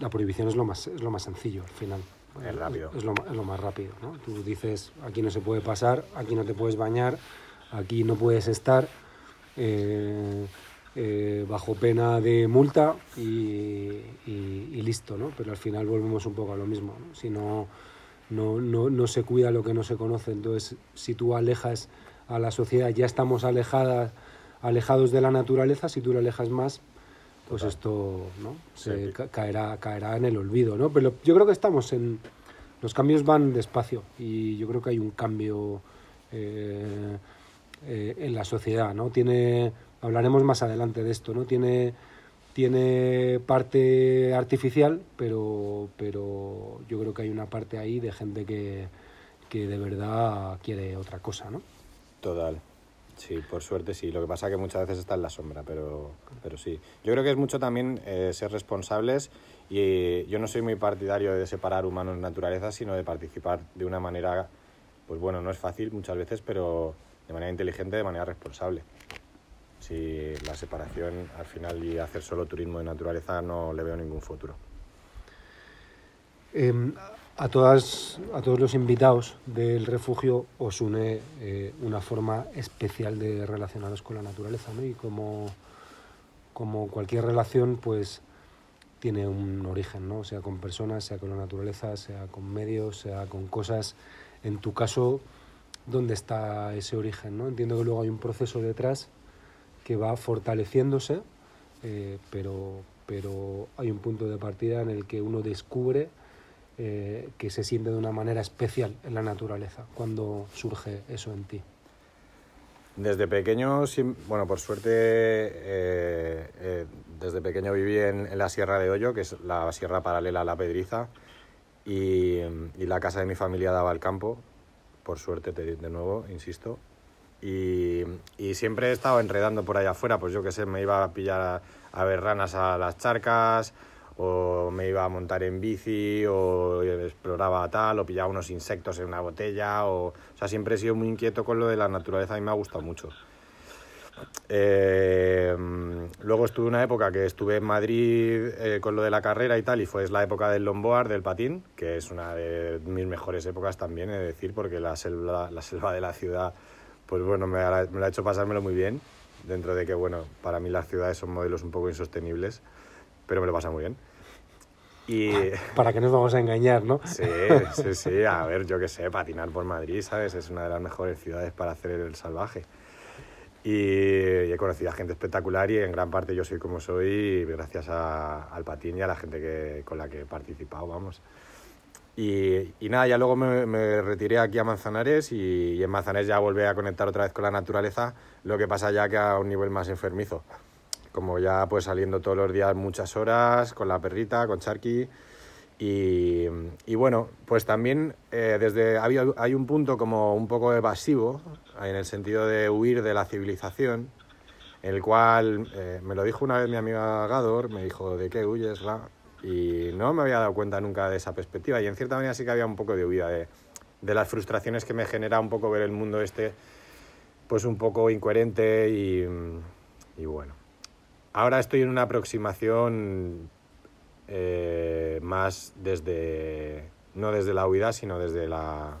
la prohibición es lo más es lo más sencillo al final. Es rápido. Es, lo, ma- es lo más rápido, ¿no? Tú dices, aquí no se puede pasar, aquí no te puedes bañar, aquí no puedes estar, eh, eh, bajo pena de multa y, y- y listo, ¿no? Pero al final volvemos un poco a lo mismo, ¿no? Si no, no, no, no se cuida lo que no se conoce, entonces si tú alejas a la sociedad, ya estamos alejadas, alejados de la naturaleza, si tú lo alejas más, pues Total. esto ¿no? se Sí. caerá, caerá en el olvido, ¿no? Pero yo creo que estamos en... Los cambios van despacio y yo creo que hay un cambio eh, eh, en la sociedad, ¿no? Tiene, hablaremos más adelante de esto, ¿no? Tiene, tiene parte artificial, pero, pero yo creo que hay una parte ahí de gente que, que de verdad quiere otra cosa, ¿no? Total. Sí, por suerte sí. Lo que pasa es que muchas veces está en la sombra, pero, pero sí. Yo creo que es mucho también eh, ser responsables y yo no soy muy partidario de separar humanos naturaleza, sino de participar de una manera, pues bueno, no es fácil muchas veces, pero de manera inteligente, de manera responsable. Si la separación al final y hacer solo turismo de naturaleza no le veo ningún futuro. Em, a, todas, a todos los invitados del refugio os une eh, una forma especial de relacionaros con la naturaleza, ¿no? Y como, como cualquier relación, pues tiene un origen, ¿no? Sea con personas, sea con la naturaleza, sea con medios, sea con cosas. En tu caso, ¿dónde está ese origen, no? Entiendo que luego hay un proceso detrás que va fortaleciéndose, eh, pero, pero hay un punto de partida en el que uno descubre eh, que se siente de una manera especial en la naturaleza. cuando surge eso en ti? Desde pequeño, bueno, por suerte, eh, desde pequeño viví en, la Sierra de Hoyo, que es la sierra paralela a la Pedriza, y, la casa de mi familia daba al campo, por suerte, de nuevo, insisto. Y, siempre he estado enredando por allá afuera, pues yo qué sé, me iba a pillar a ver ranas a las charcas, o me iba a montar en bici, o exploraba tal, o pillaba unos insectos en una botella, o, o sea, siempre he sido muy inquieto con lo de la naturaleza, a mí me ha gustado mucho. Eh, luego estuve una época que estuve en Madrid eh, con lo de la carrera y tal, y fue la época del longboard, del patín, que es una de mis mejores épocas también, es decir, porque la selva, la selva de la ciudad, pues bueno, me, me la ha hecho pasármelo muy bien, dentro de que, bueno, para mí las ciudades son modelos un poco insostenibles pero me lo pasa muy bien. Y... Para que nos vamos a engañar, ¿no? Sí, sí, sí. A ver, yo qué sé, patinar por Madrid, ¿sabes? Es una de las mejores ciudades para hacer el salvaje. Y, he conocido a gente espectacular y en gran parte yo soy como soy gracias al patín y a la gente que, con la que he participado, vamos. Y, y nada, ya luego me, me, retiré aquí a Manzanares y, y en Manzanares ya volví a conectar otra vez con la naturaleza, lo que pasa ya que a un nivel más enfermizo como ya pues saliendo todos los días muchas horas con la perrita, con Charky. Y, y bueno, pues también eh, desde hay, un punto como un poco evasivo, en el sentido de huir de la civilización, en el cual eh, me lo dijo una vez mi amiga Gador, me dijo, ¿de qué huyes? La? Y no me había dado cuenta nunca de esa perspectiva y en cierta manera sí que había un poco de huida de, de las frustraciones que me genera un poco ver el mundo este pues un poco incoherente y, y bueno ahora estoy en una aproximación eh, más desde, no desde la huida, sino desde la,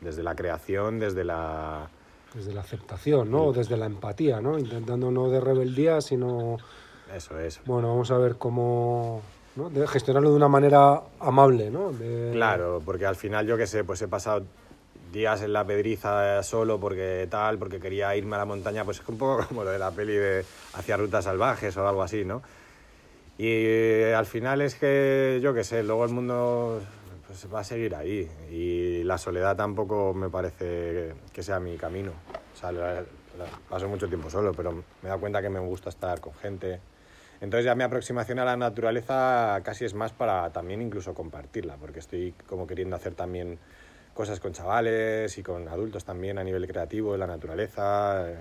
desde la creación, desde la... Desde la aceptación, ¿no? Desde la empatía, ¿no? Intentando no de rebeldía, sino... Eso es. Bueno, vamos a ver cómo... De gestionarlo de una manera amable, ¿no? Claro, porque al final yo qué sé, pues he pasado días en la pedriza solo porque tal, porque quería irme a la montaña, pues es un poco como lo de la peli de hacia rutas salvajes o algo así, ¿no? Y eh, al final es que, yo qué sé, luego el mundo pues, va a seguir ahí y la soledad tampoco me parece que sea mi camino. O sea, paso mucho tiempo solo, pero me he dado cuenta que me gusta estar con gente. Entonces ya mi aproximación a la naturaleza casi es más para también incluso compartirla, porque estoy como queriendo hacer también cosas con chavales y con adultos también a nivel creativo, la naturaleza, eh,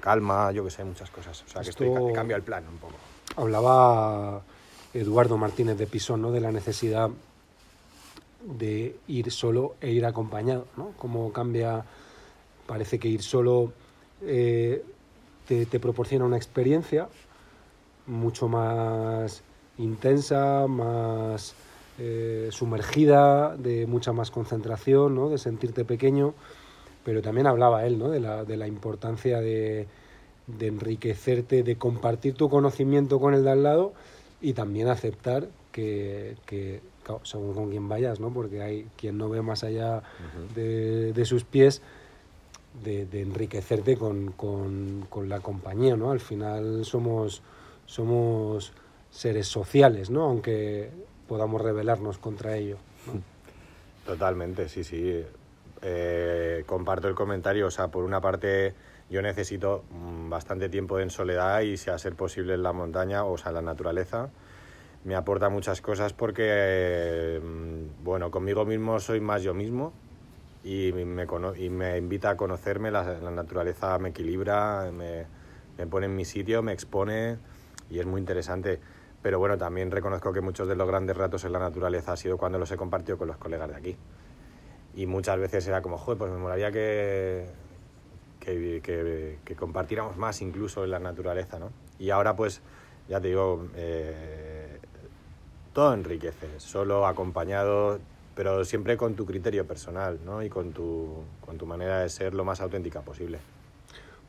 calma, yo que sé, muchas cosas. O sea, que estoy, cambio el plan un poco. Hablaba Eduardo Martínez de Pisón, ¿no? De la necesidad de ir solo e ir acompañado, ¿no? Cómo cambia, parece que ir solo eh, te, te proporciona una experiencia mucho más intensa, más eh, sumergida, de mucha más concentración, ¿no? de sentirte pequeño, pero también hablaba él ¿no? de, la, de la importancia de, de enriquecerte, de compartir tu conocimiento con el de al lado y también aceptar que, que según con quien vayas, ¿no? porque hay quien no ve más allá de, de, sus pies, de, de enriquecerte con, con, con, la compañía. ¿no? Al final somos, somos seres sociales, ¿no? aunque podamos rebelarnos contra ello. Totalmente, sí, sí. Eh, comparto el comentario. O sea, por una parte, yo necesito mm, bastante tiempo en soledad y, si a ser posible, en la montaña, o sea, en la naturaleza. Me aporta muchas cosas porque, mm, bueno, conmigo mismo soy más yo mismo y me, y me invita a conocerme. La, la naturaleza me equilibra, me, me pone en mi sitio, me expone y es muy interesante. Pero bueno, también reconozco que muchos de los grandes ratos en la naturaleza ha sido cuando los he compartido con los colegas de aquí. Y muchas veces era como, joder, pues me molaría que, que, que, compartiéramos más incluso en la naturaleza, ¿no? Y ahora pues, ya te digo, eh, todo enriquece, solo acompañado, pero siempre con tu criterio personal, ¿no? Y con tu, con tu manera de ser lo más auténtica posible.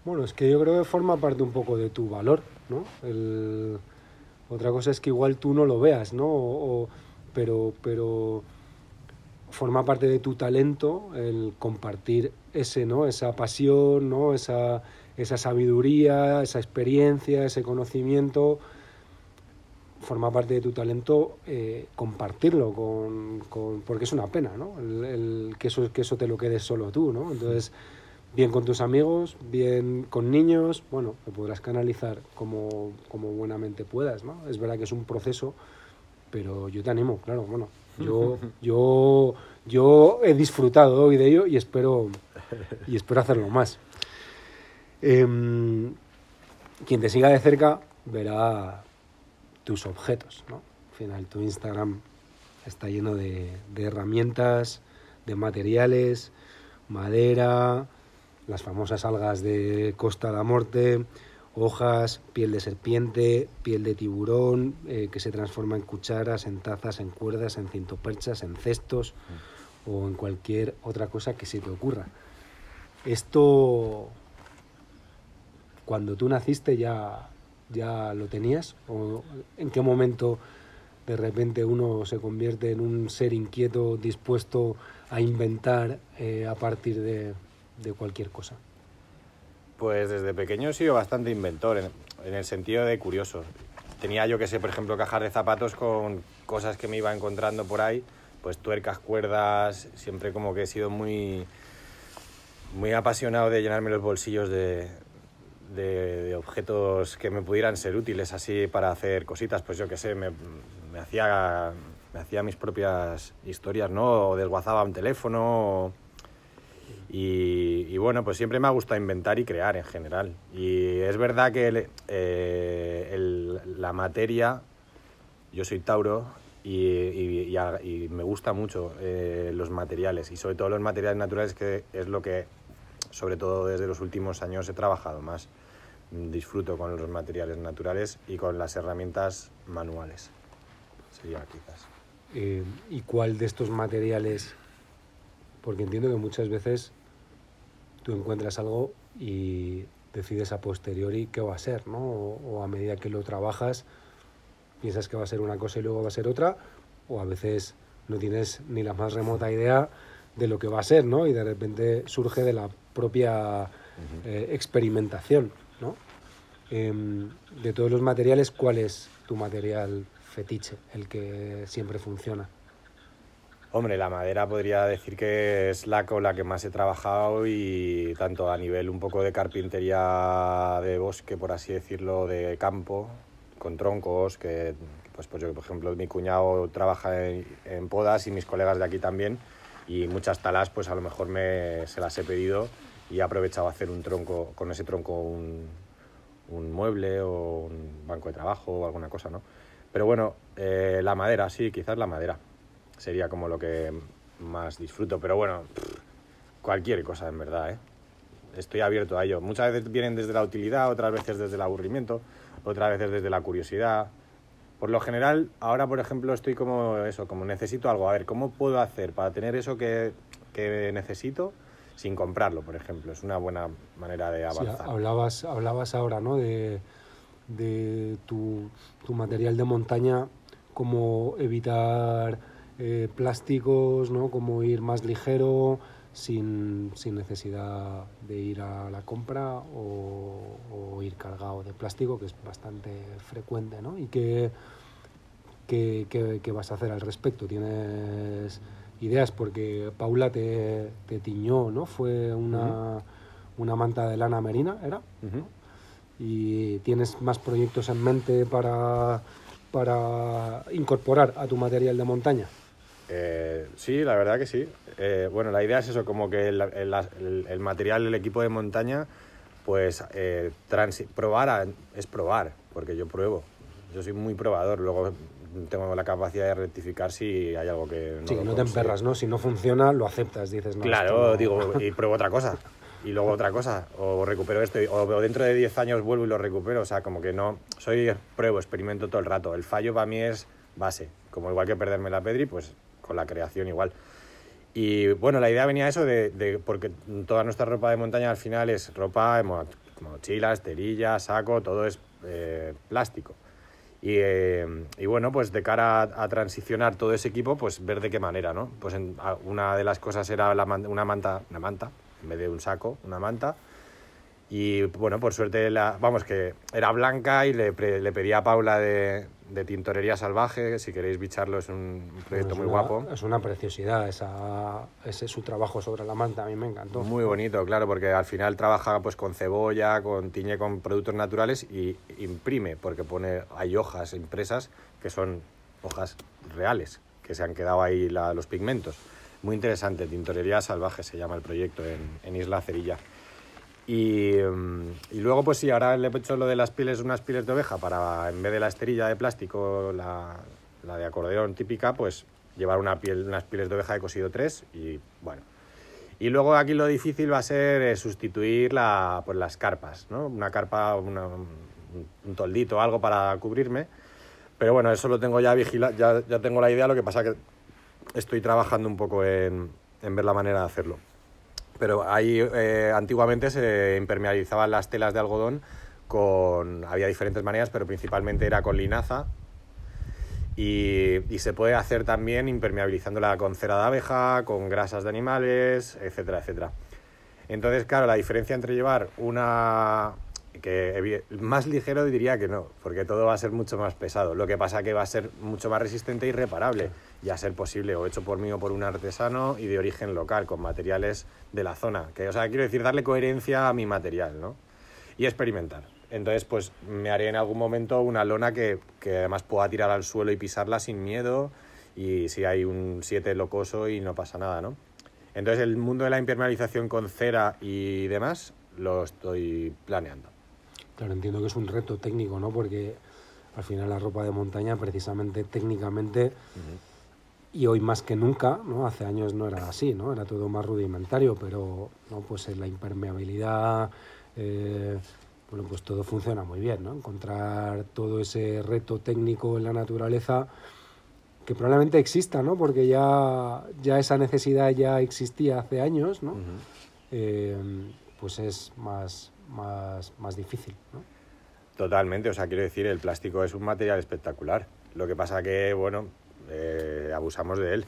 Bueno, es que yo creo que forma parte un poco de tu valor, ¿no? El... Otra cosa es que igual tú no lo veas, ¿no? Pero, pero forma parte de tu talento el compartir ese, ¿no? Esa pasión, ¿no? Esa, esa sabiduría, esa experiencia, ese conocimiento. Forma parte de tu talento eh, compartirlo con, porque es una pena, ¿no? El- que, eso, que eso te lo quedes solo tú, ¿no? Entonces, bien con tus amigos, bien con niños, bueno, lo podrás canalizar como, como buenamente puedas, ¿no? Es verdad que es un proceso, pero yo te animo, claro, bueno, yo, yo, yo he disfrutado hoy de ello y espero, y espero hacerlo más. Em, quien te siga de cerca verá tus objetos, ¿no? Al final tu Instagram está lleno de, de herramientas, de materiales, madera, las famosas algas de Costa da Morte, hojas, piel de serpiente, piel de tiburón, eh, que se transforma en cucharas, en tazas, en cuerdas, en cintoperchas, en cestos o en cualquier otra cosa que se te ocurra. Esto, cuando tú naciste ya, ya lo tenías o en qué momento de repente uno se convierte en un ser inquieto dispuesto a inventar eh, a partir de, de cualquier cosa. Pues desde pequeño he sido bastante inventor, en, el sentido de curioso. Tenía yo que sé, por ejemplo, cajas de zapatos con cosas que me iba encontrando por ahí, pues tuercas, cuerdas, siempre como que he sido muy, muy apasionado de llenarme los bolsillos de, de- objetos que me pudieran ser útiles así para hacer cositas, pues yo que sé, me, me hacía, me hacía mis propias historias, ¿no? O desguazaba un teléfono, y, y bueno, pues siempre me ha gustado inventar y crear en general. Y es verdad que el- eh, el- la materia, yo soy Tauro y, y- a- y me gusta mucho eh, los materiales y sobre todo los materiales naturales que es lo que sobre todo desde los últimos años he trabajado más. Disfruto con los materiales naturales y con las herramientas manuales. Sería quizás. Eh, ¿Y cuál de estos materiales? Porque entiendo que muchas veces tú encuentras algo y decides a posteriori qué va a ser, ¿no? O, o a medida que lo trabajas piensas que va a ser una cosa y luego va a ser otra, o a veces no tienes ni la más remota idea de lo que va a ser, ¿no? Y de repente surge de la propia eh, experimentación, ¿no? Em, de todos los materiales, ¿cuál es tu material fetiche, el que siempre funciona? Hombre, la madera podría decir que es la con la que más he trabajado y tanto a nivel un poco de carpintería de bosque, por así decirlo, de campo, con troncos, que pues, pues por ejemplo, mi cuñado trabaja en, en podas y mis colegas de aquí también, y muchas talas pues a lo mejor me, se las he pedido y he aprovechado a hacer un tronco, con ese tronco un, un mueble o un banco de trabajo o alguna cosa, ¿no? Pero bueno, eh, la madera, sí, quizás la madera sería como lo que más disfruto. Pero bueno, cualquier cosa en verdad, ¿eh? Estoy abierto a ello. Muchas veces vienen desde la utilidad, otras veces desde el aburrimiento, otras veces desde la curiosidad. Por lo general, ahora por ejemplo estoy como eso, como necesito algo. A ver, ¿cómo puedo hacer para tener eso que, que necesito sin comprarlo, por ejemplo? Es una buena manera de Sí, avanzar. hablabas, hablabas ahora ¿no? de, de tu, tu material de montaña, cómo evitar eh, plásticos, ¿no? cómo ir más ligero sin, sin necesidad de ir a la compra o, o ir cargado de plástico, que es bastante frecuente. ¿no? ¿Y qué, qué, qué- qué vas a hacer al respecto? ¿Tienes ideas? Porque Paula te, te tiñó, ¿no? Fue una, una manta de lana merina, ¿era? ¿Y tienes más proyectos en mente para, para incorporar a tu material de montaña? Eh, sí, la verdad que sí. Eh, bueno, la idea es eso, como que el, el- el- material del equipo de montaña, pues eh, probar a- es probar, porque yo pruebo. Yo soy muy probador, luego tengo la capacidad de rectificar si hay algo que no sí, que no te emperras, ¿no? Si no funciona, lo aceptas, dices, no. Claro, no- digo, y pruebo otra cosa. Y luego otra cosa, o recupero esto, o, o dentro de 10 años vuelvo y lo recupero. O sea, como que no. Soy pruebo, experimento todo el rato. El fallo para mí es base. Como igual que perderme la Pedri, pues con la creación igual. Y bueno, la idea venía eso de, de, porque toda nuestra ropa de montaña al final es ropa, mochila, esterilla, saco, todo es eh, plástico. Y, eh, y, bueno, pues de cara a, transicionar todo ese equipo, pues ver de qué manera, ¿no? Pues una de las cosas era la, una manta, una manta, en vez de un saco, una manta. Y bueno, por suerte, la, vamos, que era blanca y le, le pedí a Paula de, de Tintorería Salvaje, si queréis bicharlo, es un proyecto es muy una, guapo. Es una preciosidad esa, ese su trabajo sobre la manta, a mí me encantó. Muy bonito, claro, porque al final trabaja pues con cebolla, con tiñe con productos naturales y imprime, porque pone hay hojas impresas que son hojas reales, que se han quedado ahí la, los pigmentos. Muy interesante, Tintorería Salvaje se llama el proyecto en, en Isla Cerilla. Y, y, luego, pues sí, ahora le he hecho lo de las pieles, unas pieles de oveja para, en vez de la esterilla de plástico, la, la de acordeón típica, pues llevar una piel, unas pieles de oveja de cosido 3 y bueno. Y luego aquí lo difícil va a ser eh, sustituir la, pues las carpas, ¿no? Una carpa, una, un toldito, algo para cubrirme. Pero bueno, eso lo tengo ya vigilado, ya, ya tengo la idea, lo que pasa que estoy trabajando un poco en, en ver la manera de hacerlo pero ahí eh, antiguamente se impermeabilizaban las telas de algodón con había diferentes maneras pero principalmente era con linaza. Y, y, se puede hacer también impermeabilizándola con cera de abeja con grasas de animales etcétera etcétera. Entonces claro la diferencia entre llevar una que más ligero diría que no, porque todo va a ser mucho más pesado. Lo que pasa que va a ser mucho más resistente y reparable, y a ser posible o hecho por mí o por un artesano y de origen local, con materiales de la zona. Que, o sea, quiero decir, darle coherencia a mi material, ¿no? Y experimentar. Entonces, pues me haré en algún momento una lona que, que además pueda tirar al suelo y pisarla sin miedo, y si hay un 7 locoso y no pasa nada, ¿no? Entonces, el mundo de la impermeabilización con cera y demás lo estoy planeando. Claro, entiendo que es un reto técnico, ¿no? Porque al final la ropa de montaña, precisamente técnicamente, uh -huh. Y hoy más que nunca, ¿no? Hace años no era así, ¿no? Era todo más rudimentario, pero, ¿no? Pues la impermeabilidad, eh, bueno, pues todo funciona muy bien, ¿no? Encontrar todo ese reto técnico en la naturaleza que probablemente exista, ¿no? Porque ya, ya esa necesidad ya existía hace años, ¿no? Uh -huh. eh, pues es más, más, más difícil. ¿no? Totalmente, o sea, quiero decir, el plástico es un material espectacular. Lo que pasa que, bueno, eh, abusamos de él,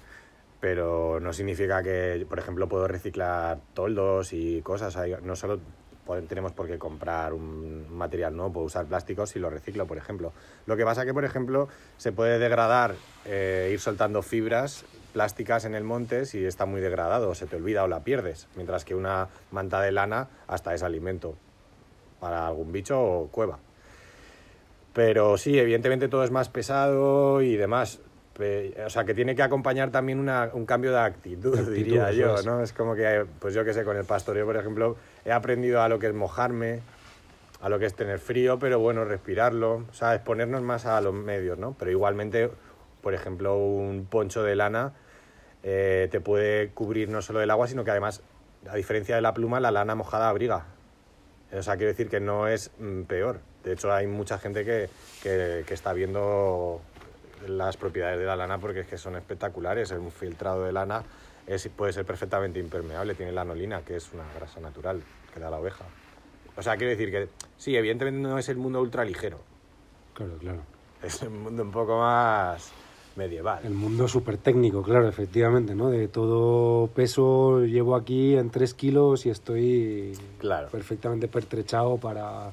pero no significa que, por ejemplo, puedo reciclar toldos y cosas. No solo tenemos por qué comprar un material nuevo, puedo usar plástico si lo reciclo, por ejemplo. Lo que pasa que, por ejemplo, se puede degradar, eh, ir soltando fibras plásticas en el monte si está muy degradado, se te olvida o la pierdes, mientras que una manta de lana hasta es alimento para algún bicho o cueva. Pero sí, evidentemente todo es más pesado y demás. O sea, que tiene que acompañar también una, un cambio de actitud, actitud diría yo, es. ¿no? Es como que, pues yo que sé, con el pastoreo, por ejemplo, he aprendido a lo que es mojarme, a lo que es tener frío, pero bueno, respirarlo, o sea, exponernos más a los medios, ¿no? Pero igualmente, por ejemplo, un poncho de lana eh, te puede cubrir no solo del agua, sino que además, a diferencia de la pluma, la lana mojada abriga. O sea, quiero decir que no es mm, peor. De hecho, hay mucha gente que, que, que, está viendo las propiedades de la lana porque es que son espectaculares. Un filtrado de lana es, puede ser perfectamente impermeable. Tiene lanolina, que es una grasa natural que da la oveja. O sea, quiero decir que sí, evidentemente no es el mundo ultra ligero. Claro, claro. Es un mundo un poco más medieval. El mundo súper técnico, claro, efectivamente, ¿no? De todo peso llevo aquí en 3 kilos y estoy claro. perfectamente pertrechado para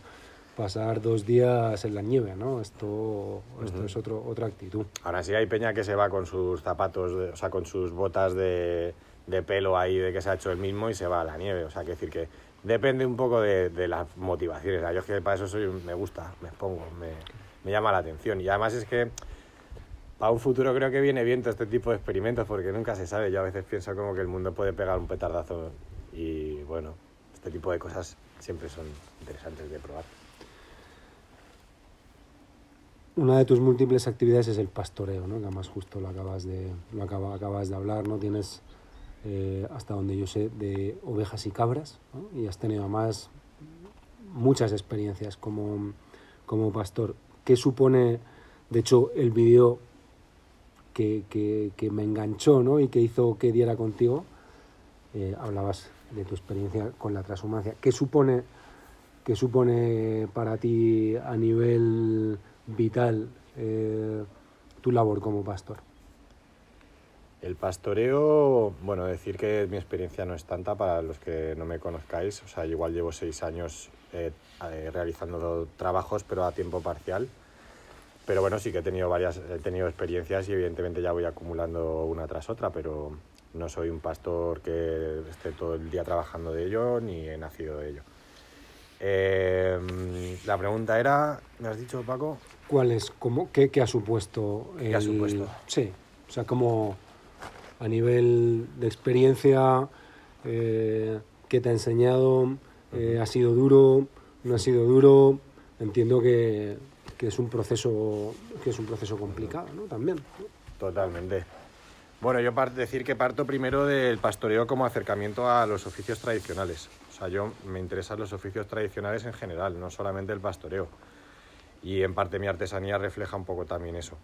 pasar dos días en la nieve, ¿no? Esto, esto uh -huh. es otro, otra actitud. Ahora sí hay peña que se va con sus zapatos, de, o sea, con sus botas de, de, pelo ahí de que se ha hecho el mismo y se va a la nieve. O sea, que decir que depende un poco de, de las motivaciones. Yo es que para eso soy, me gusta, me expongo, me, me llama la atención. Y además es que para un futuro creo que viene bien todo este tipo de experimentos porque nunca se sabe. Yo a veces pienso como que el mundo puede pegar un petardazo y bueno, este tipo de cosas siempre son interesantes de probar. Una de tus múltiples actividades es el pastoreo, ¿no? que además justo lo acabas de, lo acaba, acabas de hablar, ¿no? Tienes, eh, hasta donde yo sé, de ovejas y cabras y has tenido además muchas experiencias como, como pastor. ¿Qué supone, de hecho, el vídeo que, que- que me enganchó ¿no? y que hizo que diera contigo, eh, hablabas de tu experiencia con la transhumancia. ¿Qué supone, qué supone para ti a nivel vital eh, tu labor como pastor? El pastoreo, bueno, decir que mi experiencia no es tanta para los que no me conozcáis. O sea, igual llevo seis años eh, eh, realizando trabajos, pero a tiempo parcial. Pero bueno, sí que he tenido varias, he tenido experiencias y evidentemente ya voy acumulando una tras otra, pero no soy un pastor que esté todo el día trabajando de ello, ni he nacido de ello. Eh, la pregunta era, ¿me has dicho, Paco? ¿Cuál es, cómo, qué, qué ha supuesto? ¿Qué ha supuesto? Sí, o sea, como a nivel de experiencia, eh, ¿qué te ha enseñado? Eh, ¿Ha sido duro? ¿No ha sido duro? Entiendo que, que es un proceso que es un proceso complicado, ¿no? También. ¿no? Totalmente. Bueno, yo decir que parto primero del pastoreo como acercamiento a los oficios tradicionales. O sea, yo me interesan los oficios tradicionales en general, no solamente el pastoreo. Y en parte mi artesanía refleja un poco también eso.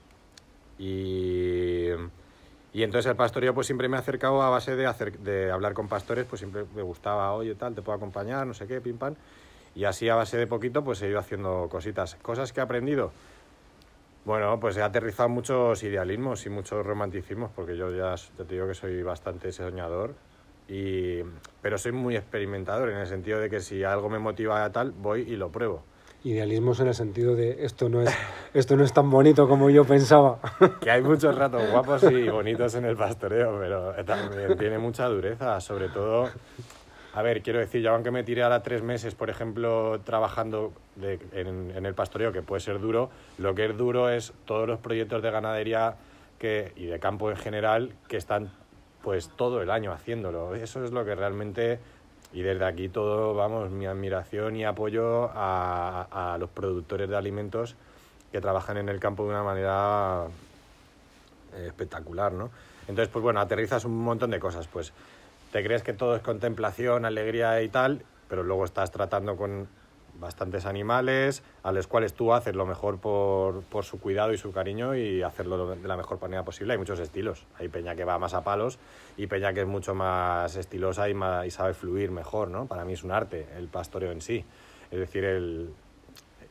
Y, y entonces el pastoreo pues siempre me ha acercado a base de, hacer, de hablar con pastores, pues siempre me gustaba, oye tal, te puedo acompañar, no sé qué, pim pam. Y así a base de poquito pues he ido haciendo cositas. Cosas que he aprendido, bueno, pues he aterrizado muchos idealismos y muchos romanticismos, porque yo ya, ya te digo que soy bastante soñador, y, pero soy muy experimentador en el sentido de que si algo me motiva a tal, voy y lo pruebo. Idealismos en el sentido de esto no es esto no es tan bonito como yo pensaba. Que hay muchos ratos guapos y bonitos en el pastoreo, pero también tiene mucha dureza, sobre todo... A ver, quiero decir, yo aunque me tiré ahora tres meses, por ejemplo, trabajando en, en el pastoreo, que puede ser duro, lo que es duro es todos los proyectos de ganadería que, y de campo en general que están pues todo el año haciéndolo. Eso es lo que realmente, y desde aquí todo, vamos, mi admiración y apoyo a, a los productores de alimentos que trabajan en el campo de una manera eh, espectacular, ¿no? Entonces, pues bueno, aterrizas un montón de cosas, pues te crees que todo es contemplación, alegría y tal, pero luego estás tratando con bastantes animales a los cuales tú haces lo mejor por, por su cuidado y su cariño y hacerlo de la mejor manera posible. Hay muchos estilos. Hay peña que va más a palos y peña que es mucho más estilosa y, más- y sabe fluir mejor, ¿no? Para mí es un arte el pastoreo en sí. Es decir, el,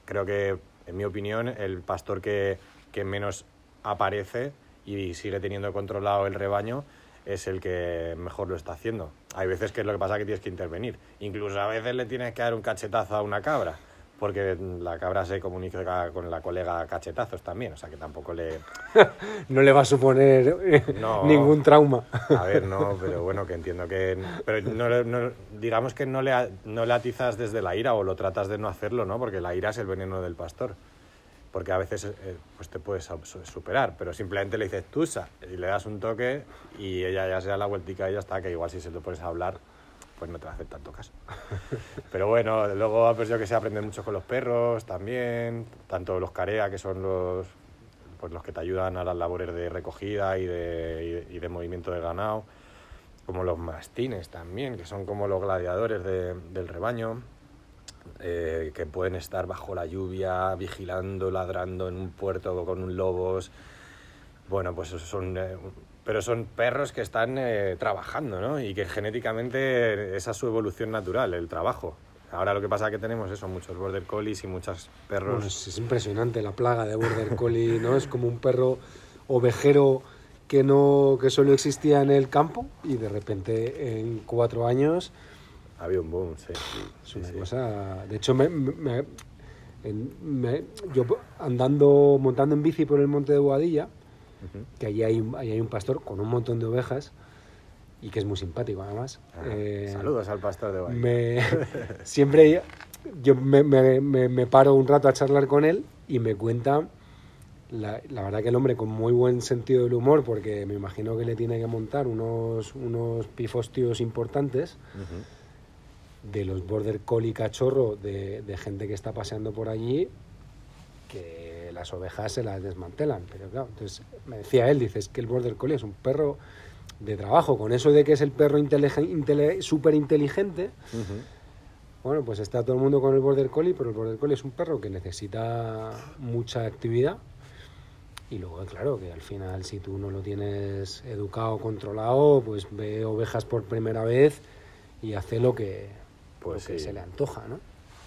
creo que, en mi opinión, el pastor que, que menos aparece y sigue teniendo controlado el rebaño es el que mejor lo está haciendo. Hay veces que es lo que pasa que tienes que intervenir. Incluso a veces le tienes que dar un cachetazo a una cabra, porque la cabra se comunica con la colega a cachetazos también, o sea que tampoco le... No le va a suponer eh, No. ningún trauma. A ver, no, pero bueno, que entiendo que... Pero no, no- digamos que no le, no le atizas desde la ira o lo tratas de no hacerlo, ¿no? Porque la ira es el veneno del pastor. Porque a veces eh, pues te puedes su- superar, pero simplemente le dices tusa y le das un toque y ella ya se da la vueltica y ya está, que igual si se lo pones a hablar, pues no te va a hacer tanto caso. Pero bueno, luego pues yo que sé, aprender mucho con los perros también, tanto los carea, que son los, pues los que te ayudan a las labores de recogida y de, y de- movimiento de ganado, como los mastines también, que son como los gladiadores de- del rebaño, eh, que pueden estar bajo la lluvia, vigilando, ladrando en un puerto con un lobos. Bueno, pues son... eh, pero son perros que están eh, trabajando, ¿no? Y que genéticamente esa es su evolución natural, el trabajo. Ahora lo que pasa es que tenemos eso, muchos border collies y muchos perros... Bueno, es, es impresionante la plaga de Border Collie, ¿no? Es como un perro ovejero que no que solo existía en el campo y de repente en cuatro años Ha habido un boom, sí. es Sí, una sí. cosa. De hecho, me, me- me- yo andando montando en bici por el monte de Boadilla, Ujú. que allí hay, un- allí hay un pastor con un montón de ovejas y que es muy simpático además. Ah, Eh, Saludos al pastor de Bahía. me, siempre yo me, me- me- paro un rato a charlar con él y me cuenta, la, la verdad que el hombre con muy buen sentido del humor, porque me imagino que le tiene que montar unos, unos pifostios importantes Ujú. De los border collie cachorro de, de gente que está paseando por allí que las ovejas se las desmantelan. Pero claro entonces me decía él dice es que el border collie es un perro de trabajo con eso de que es el perro súper inteligente bueno pues está todo el mundo con el border collie pero el border collie es un perro que necesita mucha actividad. Y luego, claro, que al final si tú no lo tienes educado, controlado, pues ve ovejas por primera vez y hace lo que, Pues lo que sí. se le antoja, ¿no?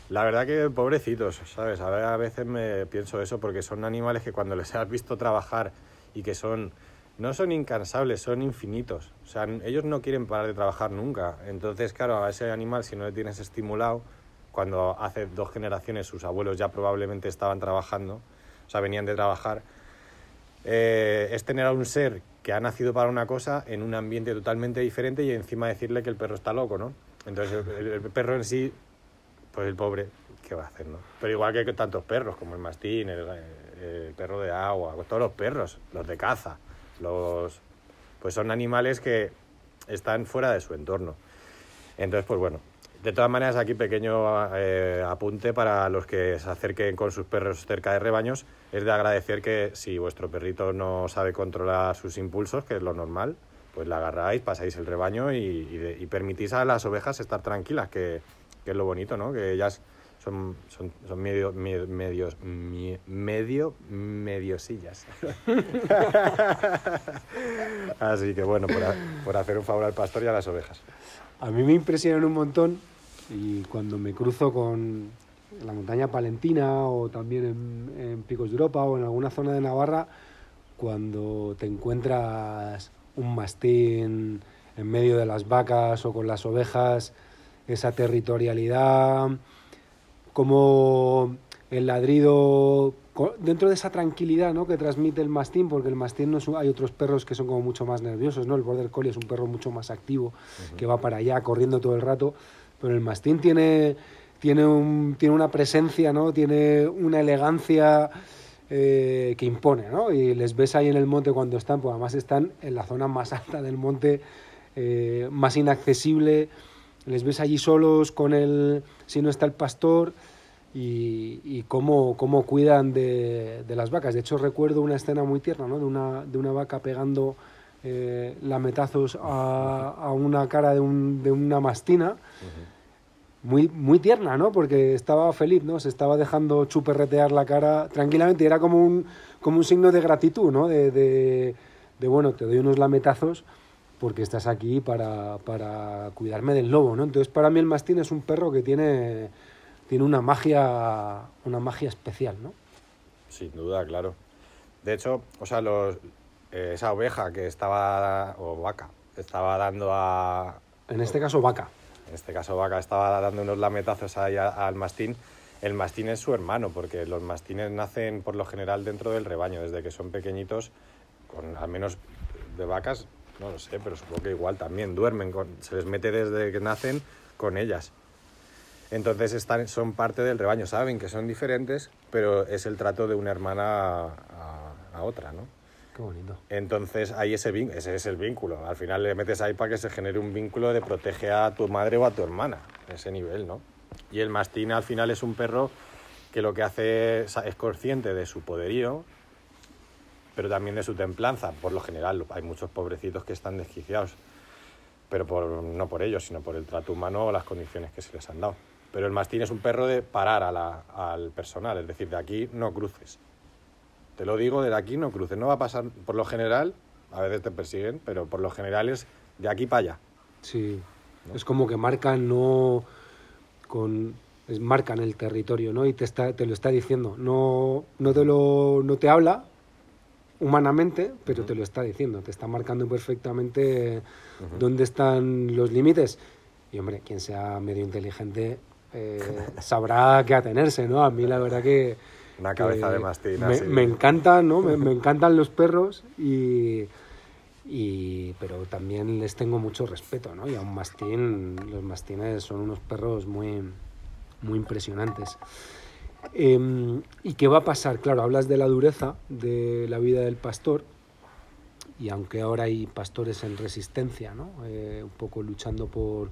La verdad que pobrecitos, ¿sabes? A, ver, a veces me pienso eso porque son animales que cuando les has visto trabajar y que son no son incansables, son infinitos. O sea, ellos no quieren parar de trabajar nunca. Entonces, claro, a ese animal si no le tienes estimulado, cuando hace dos generaciones sus abuelos ya probablemente estaban trabajando, o sea, venían de trabajar, eh, es tener a un ser que ha nacido para una cosa en un ambiente totalmente diferente y encima decirle que el perro está loco, ¿no? Entonces el, perro en sí, pues el pobre, ¿qué va a hacer, no? Pero igual que tantos perros, como el mastín, el, el perro de agua, todos los perros, los de caza, los, pues son animales que están fuera de su entorno. Entonces, pues bueno, de todas maneras aquí pequeño eh, apunte para los que se acerquen con sus perros cerca de rebaños, es de agradecer que si vuestro perrito no sabe controlar sus impulsos, que es lo normal, pues la agarráis, pasáis el rebaño y, permitís a las ovejas estar tranquilas, que, que es lo bonito, ¿no? Que ellas son, son, son medio, me- medios, medio, mediosillas. Así que bueno, por, por hacer un favor al pastor y a las ovejas. A mí me impresionan un montón y cuando me cruzo con la montaña palentina o también en Picos de Europa o en alguna zona de Navarra, cuando te encuentras un mastín en medio de las vacas o con las ovejas, esa territorialidad, como el ladrido dentro de esa tranquilidad ¿no? que transmite el mastín, porque el mastín no es un- hay otros perros que son como mucho más nerviosos, ¿no? El border collie es un perro mucho más activo, que va para allá corriendo todo el rato, pero el mastín tiene tiene un, tiene una presencia, ¿no? Tiene una elegancia eh, que impone, ¿no? Y les ves ahí en el monte cuando están, pues además están en la zona más alta del monte, eh, más inaccesible. Les ves allí solos con el, si no está el pastor, y, cómo, cómo cuidan de, las vacas. De hecho, recuerdo una escena muy tierna, ¿no? De una, de una vaca pegando eh, lametazos a, a una cara de, un- de una mastina muy, muy tierna, ¿no? Porque estaba feliz, ¿no? Se estaba dejando chuperretear la cara tranquilamente y era como un, como un signo de gratitud, ¿no? De, de, de, bueno, te doy unos lametazos porque estás aquí para, para cuidarme del lobo, ¿no? Entonces, para mí el mastín es un perro que tiene, tiene una magia, una magia especial, ¿no? Sin duda, claro. De hecho, o sea, los, eh, esa oveja que estaba, o vaca, estaba dando a, En este caso, vaca. En este caso vaca, estaba dando unos lametazos ahí al mastín. El mastín es su hermano, porque los mastines nacen por lo general dentro del rebaño, desde que son pequeñitos, con al menos de vacas, no lo sé, pero supongo que igual también duermen, se les mete desde que nacen con ellas. Entonces están, son parte del rebaño, saben que son diferentes, pero es el trato de una hermana a otra, ¿no? Qué bonito. Entonces hay ese, es el vínculo. Al final le metes ahí para que se genere un vínculo de protege a tu madre o a tu hermana, ese nivel, ¿no? Y el mastín al final es un perro que lo que hace es, consciente de su poderío, pero también de su templanza. Por lo general hay muchos pobrecitos que están desquiciados, pero no por ellos, sino por el trato humano o las condiciones que se les han dado. Pero el mastín es un perro de parar al personal, es decir, de aquí no cruces. Te lo digo, de aquí no cruces. No va a pasar, por lo general, a veces te persiguen, pero por lo general es de aquí para allá. Sí, ¿no? es como que marcan no con es- marcan el territorio, ¿no? Y te está te lo está diciendo, no no te lo no te habla humanamente, pero te lo está diciendo, te está marcando perfectamente dónde están los límites. Y hombre, quien sea medio inteligente eh, sabrá qué atenerse, ¿no? A mí la verdad que Una cabeza de mastín me, encantan, ¿no? Me, me encantan los perros y, y pero también les tengo mucho respeto, ¿no? Y a un mastín, los mastines son unos perros muy muy impresionantes. Em, ¿Y qué va a pasar? Claro, hablas de la dureza de la vida del pastor y aunque ahora hay pastores en resistencia, ¿no? Eh, un poco luchando por,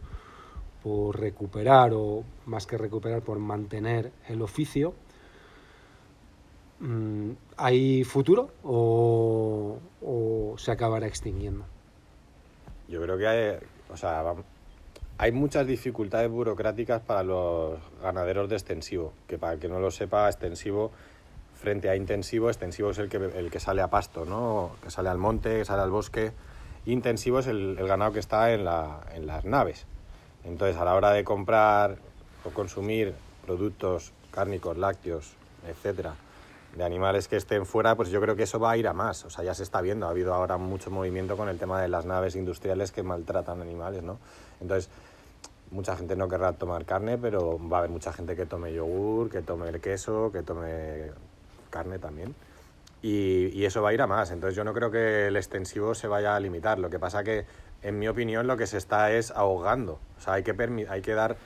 por recuperar o más que recuperar, por mantener el oficio, ¿hay futuro o, se acabará extinguiendo? Yo creo que hay, o sea, hay muchas dificultades burocráticas para los ganaderos de extensivo, que para el que no lo sepa, extensivo frente a intensivo, extensivo es el que, el que sale a pasto, ¿no? que sale al monte, que sale al bosque. Intensivo es el, ganado que está en, en las naves. Entonces, a la hora de comprar o consumir productos cárnicos, lácteos, etcétera, de animales que estén fuera, pues yo creo que eso va a ir a más. O sea, ya se está viendo, ha habido ahora mucho movimiento con el tema de las naves industriales que maltratan animales, ¿no? Entonces, mucha gente no querrá tomar carne, pero va a haber mucha gente que tome yogur, que tome el queso, que tome carne también. Y, y, eso va a ir a más. Entonces yo no creo que el extensivo se vaya a limitar. Lo que pasa que, en mi opinión, lo que se está es ahogando. O sea, hay que, hay que dar...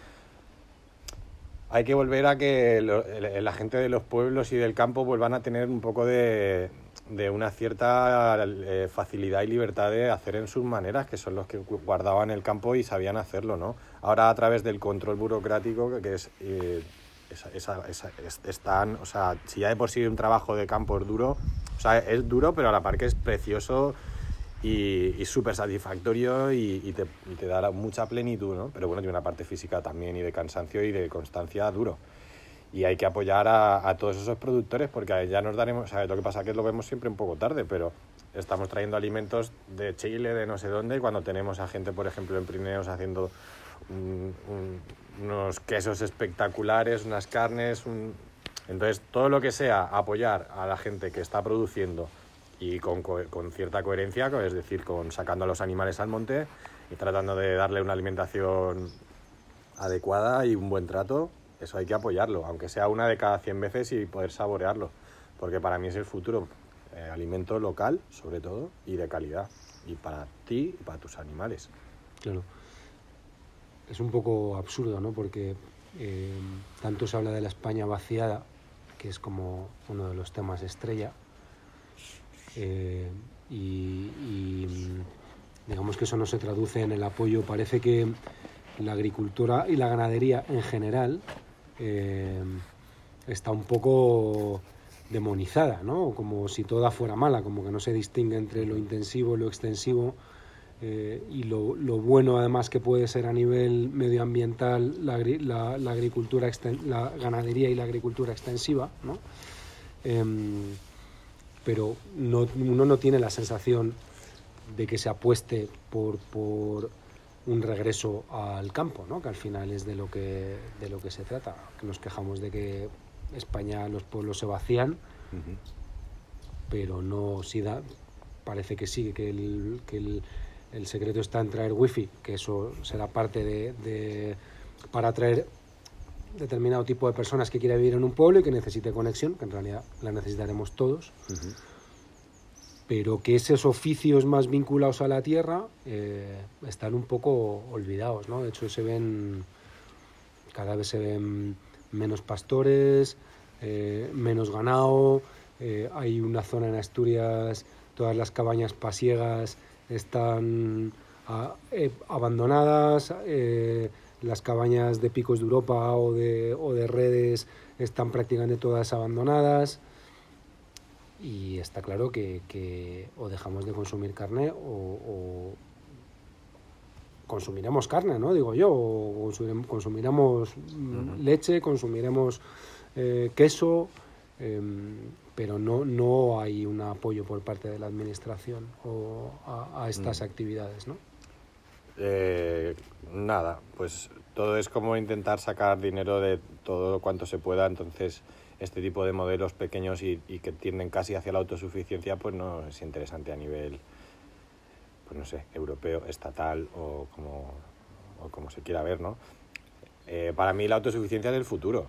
Hay que volver a que lo, la gente de los pueblos y del campo vuelvan a tener un poco de, de una cierta eh, facilidad y libertad de hacer en sus maneras, que son los que guardaban el campo y sabían hacerlo, ¿no? Ahora a través del control burocrático, que es, eh, esa, esa, es, están, o sea, si ya de por sí un trabajo de campo es duro, o sea, es duro, pero a la par que es precioso y, y súper satisfactorio y, te, y da mucha plenitud, ¿no? Pero bueno, tiene una parte física también y de cansancio y de constancia duro y hay que apoyar a, todos esos productores porque ya nos daremos, ¿sabes? lo que pasa es que lo vemos siempre un poco tarde, pero estamos trayendo alimentos de Chile, de no sé dónde, y cuando tenemos a gente, por ejemplo, en Pirineos haciendo un, un, unos quesos espectaculares, unas carnes, entonces todo lo que sea apoyar a la gente que está produciendo y con, con cierta coherencia, es decir, con sacando a los animales al monte y tratando de darle una alimentación adecuada y un buen trato, eso hay que apoyarlo, aunque sea una de cada 100 veces y poder saborearlo, porque para mí es el futuro. Eh, alimento local, sobre todo, y de calidad, y para ti y para tus animales. Claro. Es un poco absurdo, ¿no? Porque eh, tanto se habla de la España vaciada, que es como uno de los temas estrella, eh, y, digamos que eso no se traduce en el apoyo. Parece que la agricultura y la ganadería en general eh, está un poco demonizada, ¿no? Como si toda fuera mala, como que no se distingue entre lo intensivo y lo extensivo eh, y lo, lo, bueno además que puede ser a nivel medioambiental la, agricultura, la ganadería y la agricultura extensiva, ¿no? Eh, pero no, uno no tiene la sensación de que se apueste por, por un regreso al campo, ¿no? que al final es de lo que, de lo que se trata. Que nos quejamos de que España, los pueblos se vacían, uh -huh. pero no si da, parece que sí, que, el, que el, el, secreto está en traer wifi, que eso será parte de, de, para atraer determinado tipo de personas que quiera vivir en un pueblo y que necesite conexión, que en realidad la necesitaremos todos. Uh -huh pero que esos oficios más vinculados a la tierra eh, están un poco olvidados, ¿no? De hecho, se ven, cada vez se ven menos pastores, eh, menos ganado, eh, hay una zona en Asturias, todas las cabañas pasiegas están a, eh, abandonadas, eh, las cabañas de picos de Europa o de, o de redes están prácticamente todas abandonadas y está claro que, que, o dejamos de consumir carne o, o, consumiremos carne, ¿no? Digo yo, o consumiremos uh -huh. leche, consumiremos eh, queso, eh, pero no, no hay un apoyo por parte de la administración o a, a estas uh -huh. actividades, ¿no? Eh, nada, pues todo es como intentar sacar dinero de todo cuanto se pueda, entonces este tipo de modelos pequeños y, que tienden casi hacia la autosuficiencia, pues no es interesante a nivel, pues no sé, europeo, estatal o como, o como se quiera ver, ¿no? Eh, para mí la autosuficiencia es el futuro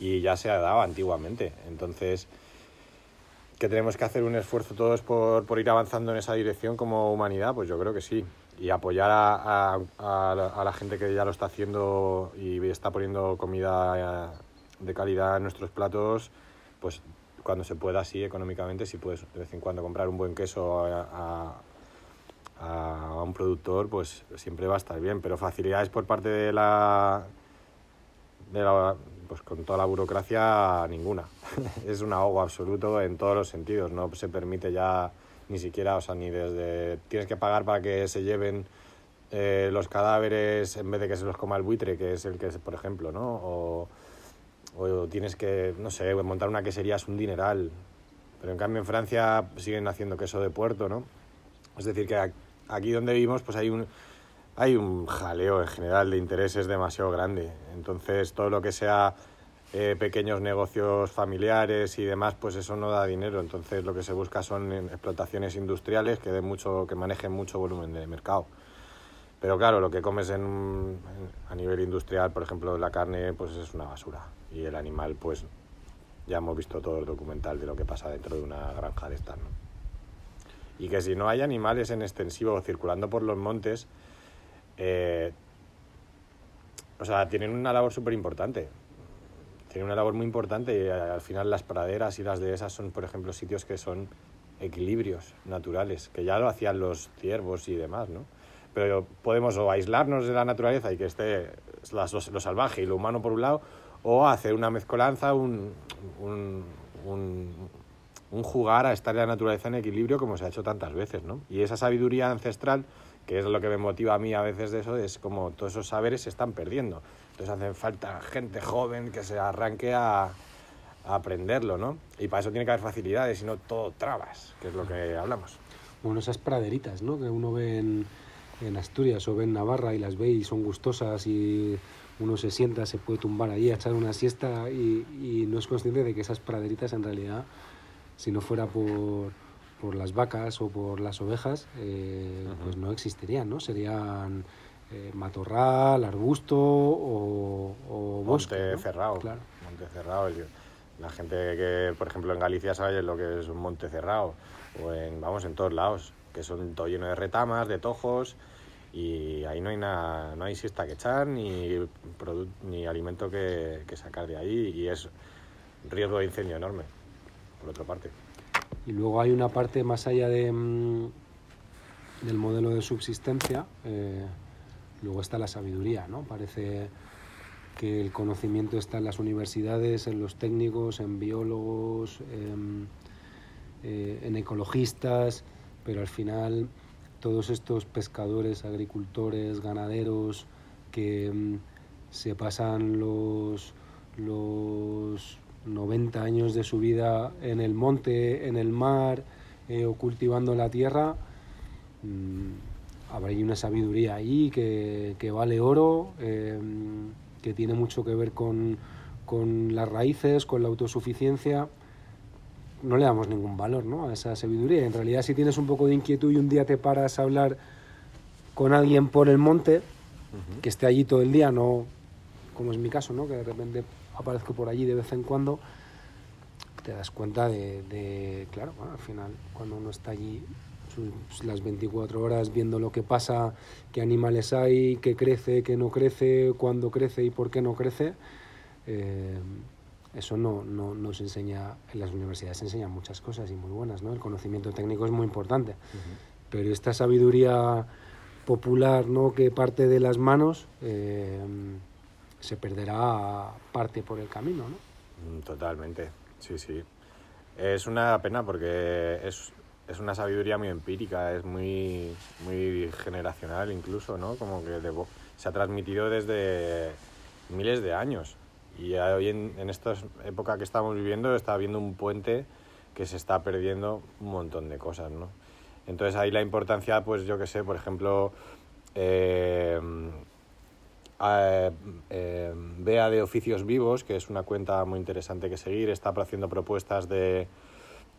y ya se ha dado antiguamente. Entonces, que tenemos que hacer un esfuerzo todos por, por ir avanzando en esa dirección como humanidad, pues yo creo que sí. Y apoyar a, a, a, la, gente que ya lo está haciendo y está poniendo comida de calidad en nuestros platos, pues cuando se pueda, sí, económicamente, si puedes de vez en cuando comprar un buen queso a, a, a, un productor, pues siempre va a estar bien. Pero facilidades por parte de la, de la pues con toda la burocracia, ninguna. es un ahogo absoluto en todos los sentidos. No se permite ya ni siquiera, o sea, ni desde tienes que pagar para que se lleven eh, los cadáveres en vez de que se los coma el buitre, que es el que por ejemplo, ¿no? O, o tienes que, no sé, montar una quesería es un dineral. Pero en cambio en Francia siguen haciendo queso de puerto, ¿no? Es decir, que aquí donde vivimos pues hay un, hay un jaleo en general de intereses demasiado grande. Entonces todo lo que sea eh, pequeños negocios familiares y demás, pues eso no da dinero. Entonces lo que se busca son explotaciones industriales que, den mucho, que manejen mucho volumen de mercado. Pero claro, lo que comes en, a nivel industrial, por ejemplo, la carne, pues es una basura. Y el animal, pues ya hemos visto todo el documental de lo que pasa dentro de una granja de estas. Y que si no hay animales en extensivo circulando por los montes, eh, o sea, tienen una labor súper importante. Tienen una labor muy importante y al final las praderas y las dehesas son, por ejemplo, sitios que son equilibrios naturales, que ya lo hacían los ciervos y demás, ¿no? Pero podemos o aislarnos de la naturaleza y que esté lo, salvaje y lo humano por un lado, o hacer una mezcolanza, un, un, un, jugar a estar en la naturaleza en equilibrio como se ha hecho tantas veces, ¿no? Y esa sabiduría ancestral, que es lo que me motiva a mí a veces de eso, es como todos esos saberes se están perdiendo. Entonces hace falta gente joven que se arranque a, a aprenderlo, ¿no? Y para eso tiene que haber facilidades y no todo trabas, que es lo que hablamos. Bueno, esas praderitas, ¿no? Que uno ve en en Asturias o en Navarra y las ve y son gustosas y uno se sienta, se puede tumbar ahí a echar una siesta y, no es consciente de que esas praderitas en realidad, si no fuera por, por las vacas o por las ovejas, eh, pues no existirían, ¿no? Serían eh, matorral, arbusto o, o bosque. Monte cerrado. Claro. Monte cerrado. La gente que, por ejemplo, en Galicia sabe lo que es un monte cerrado, o en, vamos, en todos lados que son todo lleno de retamas, de tojos, y ahí no hay nada, no hay siesta que echar ni, ni alimento que, sacar de ahí y es riesgo de incendio enorme, por otra parte. Y luego hay una parte más allá de, mm, del modelo de subsistencia, eh, luego está la sabiduría, ¿no? Parece que el conocimiento está en las universidades, en los técnicos, en biólogos, en eh, ecologistas, pero al final todos estos pescadores, agricultores, ganaderos que mm, se pasan los, los 90 años de su vida en el monte, en el mar eh, o cultivando la tierra, mm, habrá una sabiduría ahí que, vale oro, em, que tiene mucho que ver con, con las raíces, con la autosuficiencia no le damos ningún valor ¿no? a esa sabiduría. En realidad, si tienes un poco de inquietud y un día te paras a hablar con alguien por el monte, que esté allí todo el día, no como es mi caso, ¿no? que de repente aparezco por allí de vez en cuando, te das cuenta de, claro, al final, cuando uno está allí las 24 horas viendo lo que pasa, qué animales hay, qué crece, qué no crece, cuándo crece y por qué no crece, eh, eso no, no, nos enseña, en las universidades se enseñan muchas cosas y muy buenas, ¿no? El conocimiento técnico es muy importante, pero esta sabiduría popular, ¿no? Que parte de las manos, eh, se perderá parte por el camino, ¿no? Mm, totalmente, sí, sí. Es una pena porque es, es una sabiduría muy empírica, es muy, muy generacional incluso, ¿no? Como que se ha transmitido desde miles de años. Y hoy en, en esta época que estamos viviendo está habiendo un puente que se está perdiendo un montón de cosas, ¿no? Entonces ahí la importancia, pues yo que sé, por ejemplo, eh, eh, de Oficios Vivos, que es una cuenta muy interesante que seguir, está haciendo propuestas de,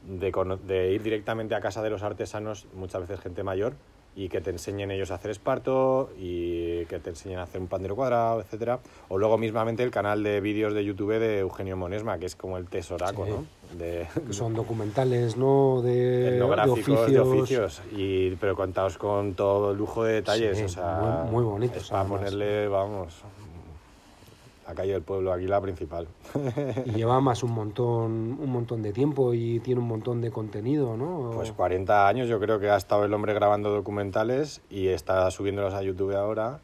de, de ir directamente a casa de los artesanos, muchas veces gente mayor, y que te enseñen ellos a hacer esparto y que te enseñen a hacer un pandero cuadrado, etcétera. O luego mismamente el canal de vídeos de YouTube de Eugenio Monesma, que es como el tesoraco, ¿no? De, que son documentales, ¿no? De, de oficios. de oficios. Y, pero contados con todo lujo de detalles. o sea, muy, muy bonitos. para ponerle, vamos, la calle del pueblo, aquí la principal. y lleva más un montón, un montón de tiempo y tiene un montón de contenido, ¿no? Pues 40 años yo creo que ha estado el hombre grabando documentales y está subiéndolos a YouTube ahora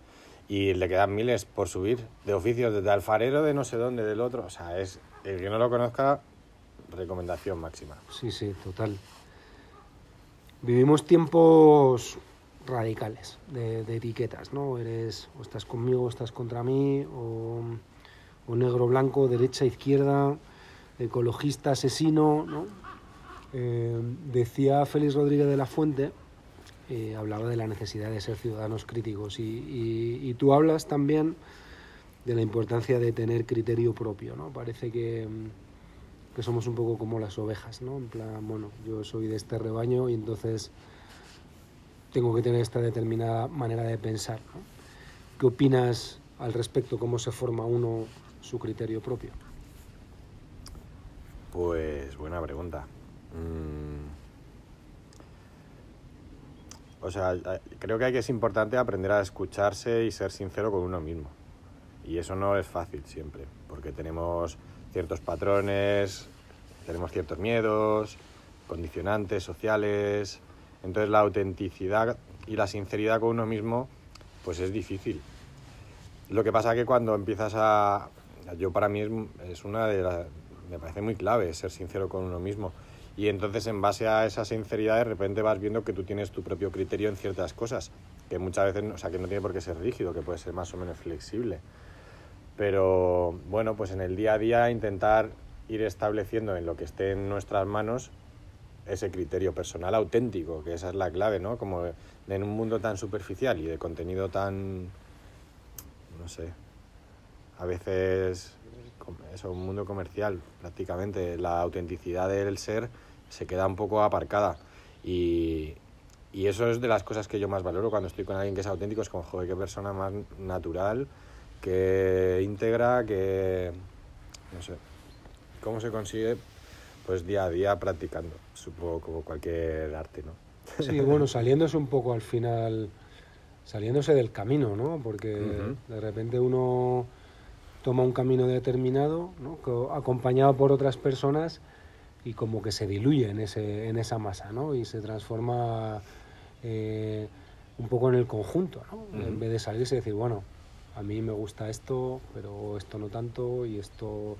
y le quedan miles por subir de oficios, desde alfarero de no sé dónde, del otro. O sea, es el que no lo conozca, recomendación máxima. Sí, sí, total. Vivimos tiempos radicales de, de etiquetas, ¿no? Eres o estás conmigo o estás contra mí o o negro blanco, derecha izquierda, ecologista asesino, ¿no? Eh, decía Félix Rodríguez de la Fuente, eh, hablaba de la necesidad de ser ciudadanos críticos y, tú hablas también de la importancia de tener criterio propio, ¿no? Parece que, que, somos un poco como las ovejas, ¿no? En plan, bueno, yo soy de este rebaño y entonces tengo que tener esta determinada manera de pensar. ¿Qué opinas al respecto? ¿Cómo se forma uno su criterio propio? Pues buena pregunta. Mm. O sea, creo que, es importante aprender a escucharse y ser sincero con uno mismo. Y eso no es fácil siempre, porque tenemos ciertos patrones, tenemos ciertos miedos, condicionantes sociales. Entonces la autenticidad y la sinceridad con uno mismo, pues es difícil. Lo que pasa que cuando empiezas a... Yo para mí es, una de las... Me parece muy clave ser sincero con uno mismo. Y entonces en base a esa sinceridad de repente vas viendo que tú tienes tu propio criterio en ciertas cosas, que muchas veces, o sea, que no tiene por qué ser rígido, que puede ser más o menos flexible. Pero bueno, pues en el día a día intentar ir estableciendo en lo que esté en nuestras manos ese criterio personal auténtico, que esa es la clave, ¿no? Como en un mundo tan superficial y de contenido tan, no sé, a veces eso, un mundo comercial prácticamente, la autenticidad del ser se queda un poco aparcada. Y, y eso es de las cosas que yo más valoro cuando estoy con alguien que es auténtico, es como, joder, qué persona más natural, que íntegra, que... no sé. ¿Cómo se consigue? Pues día a día practicando, supongo como cualquier arte, ¿no? Sí, bueno, saliéndose un poco al final, saliéndose del camino, ¿no? Porque de repente uno toma un camino determinado, ¿no? acompañado por otras personas y como que se diluye en, ese, en esa masa ¿no? y se transforma eh, un poco en el conjunto, ¿no? en vez de salirse y decir, bueno, a mí me gusta esto, pero esto no tanto y esto,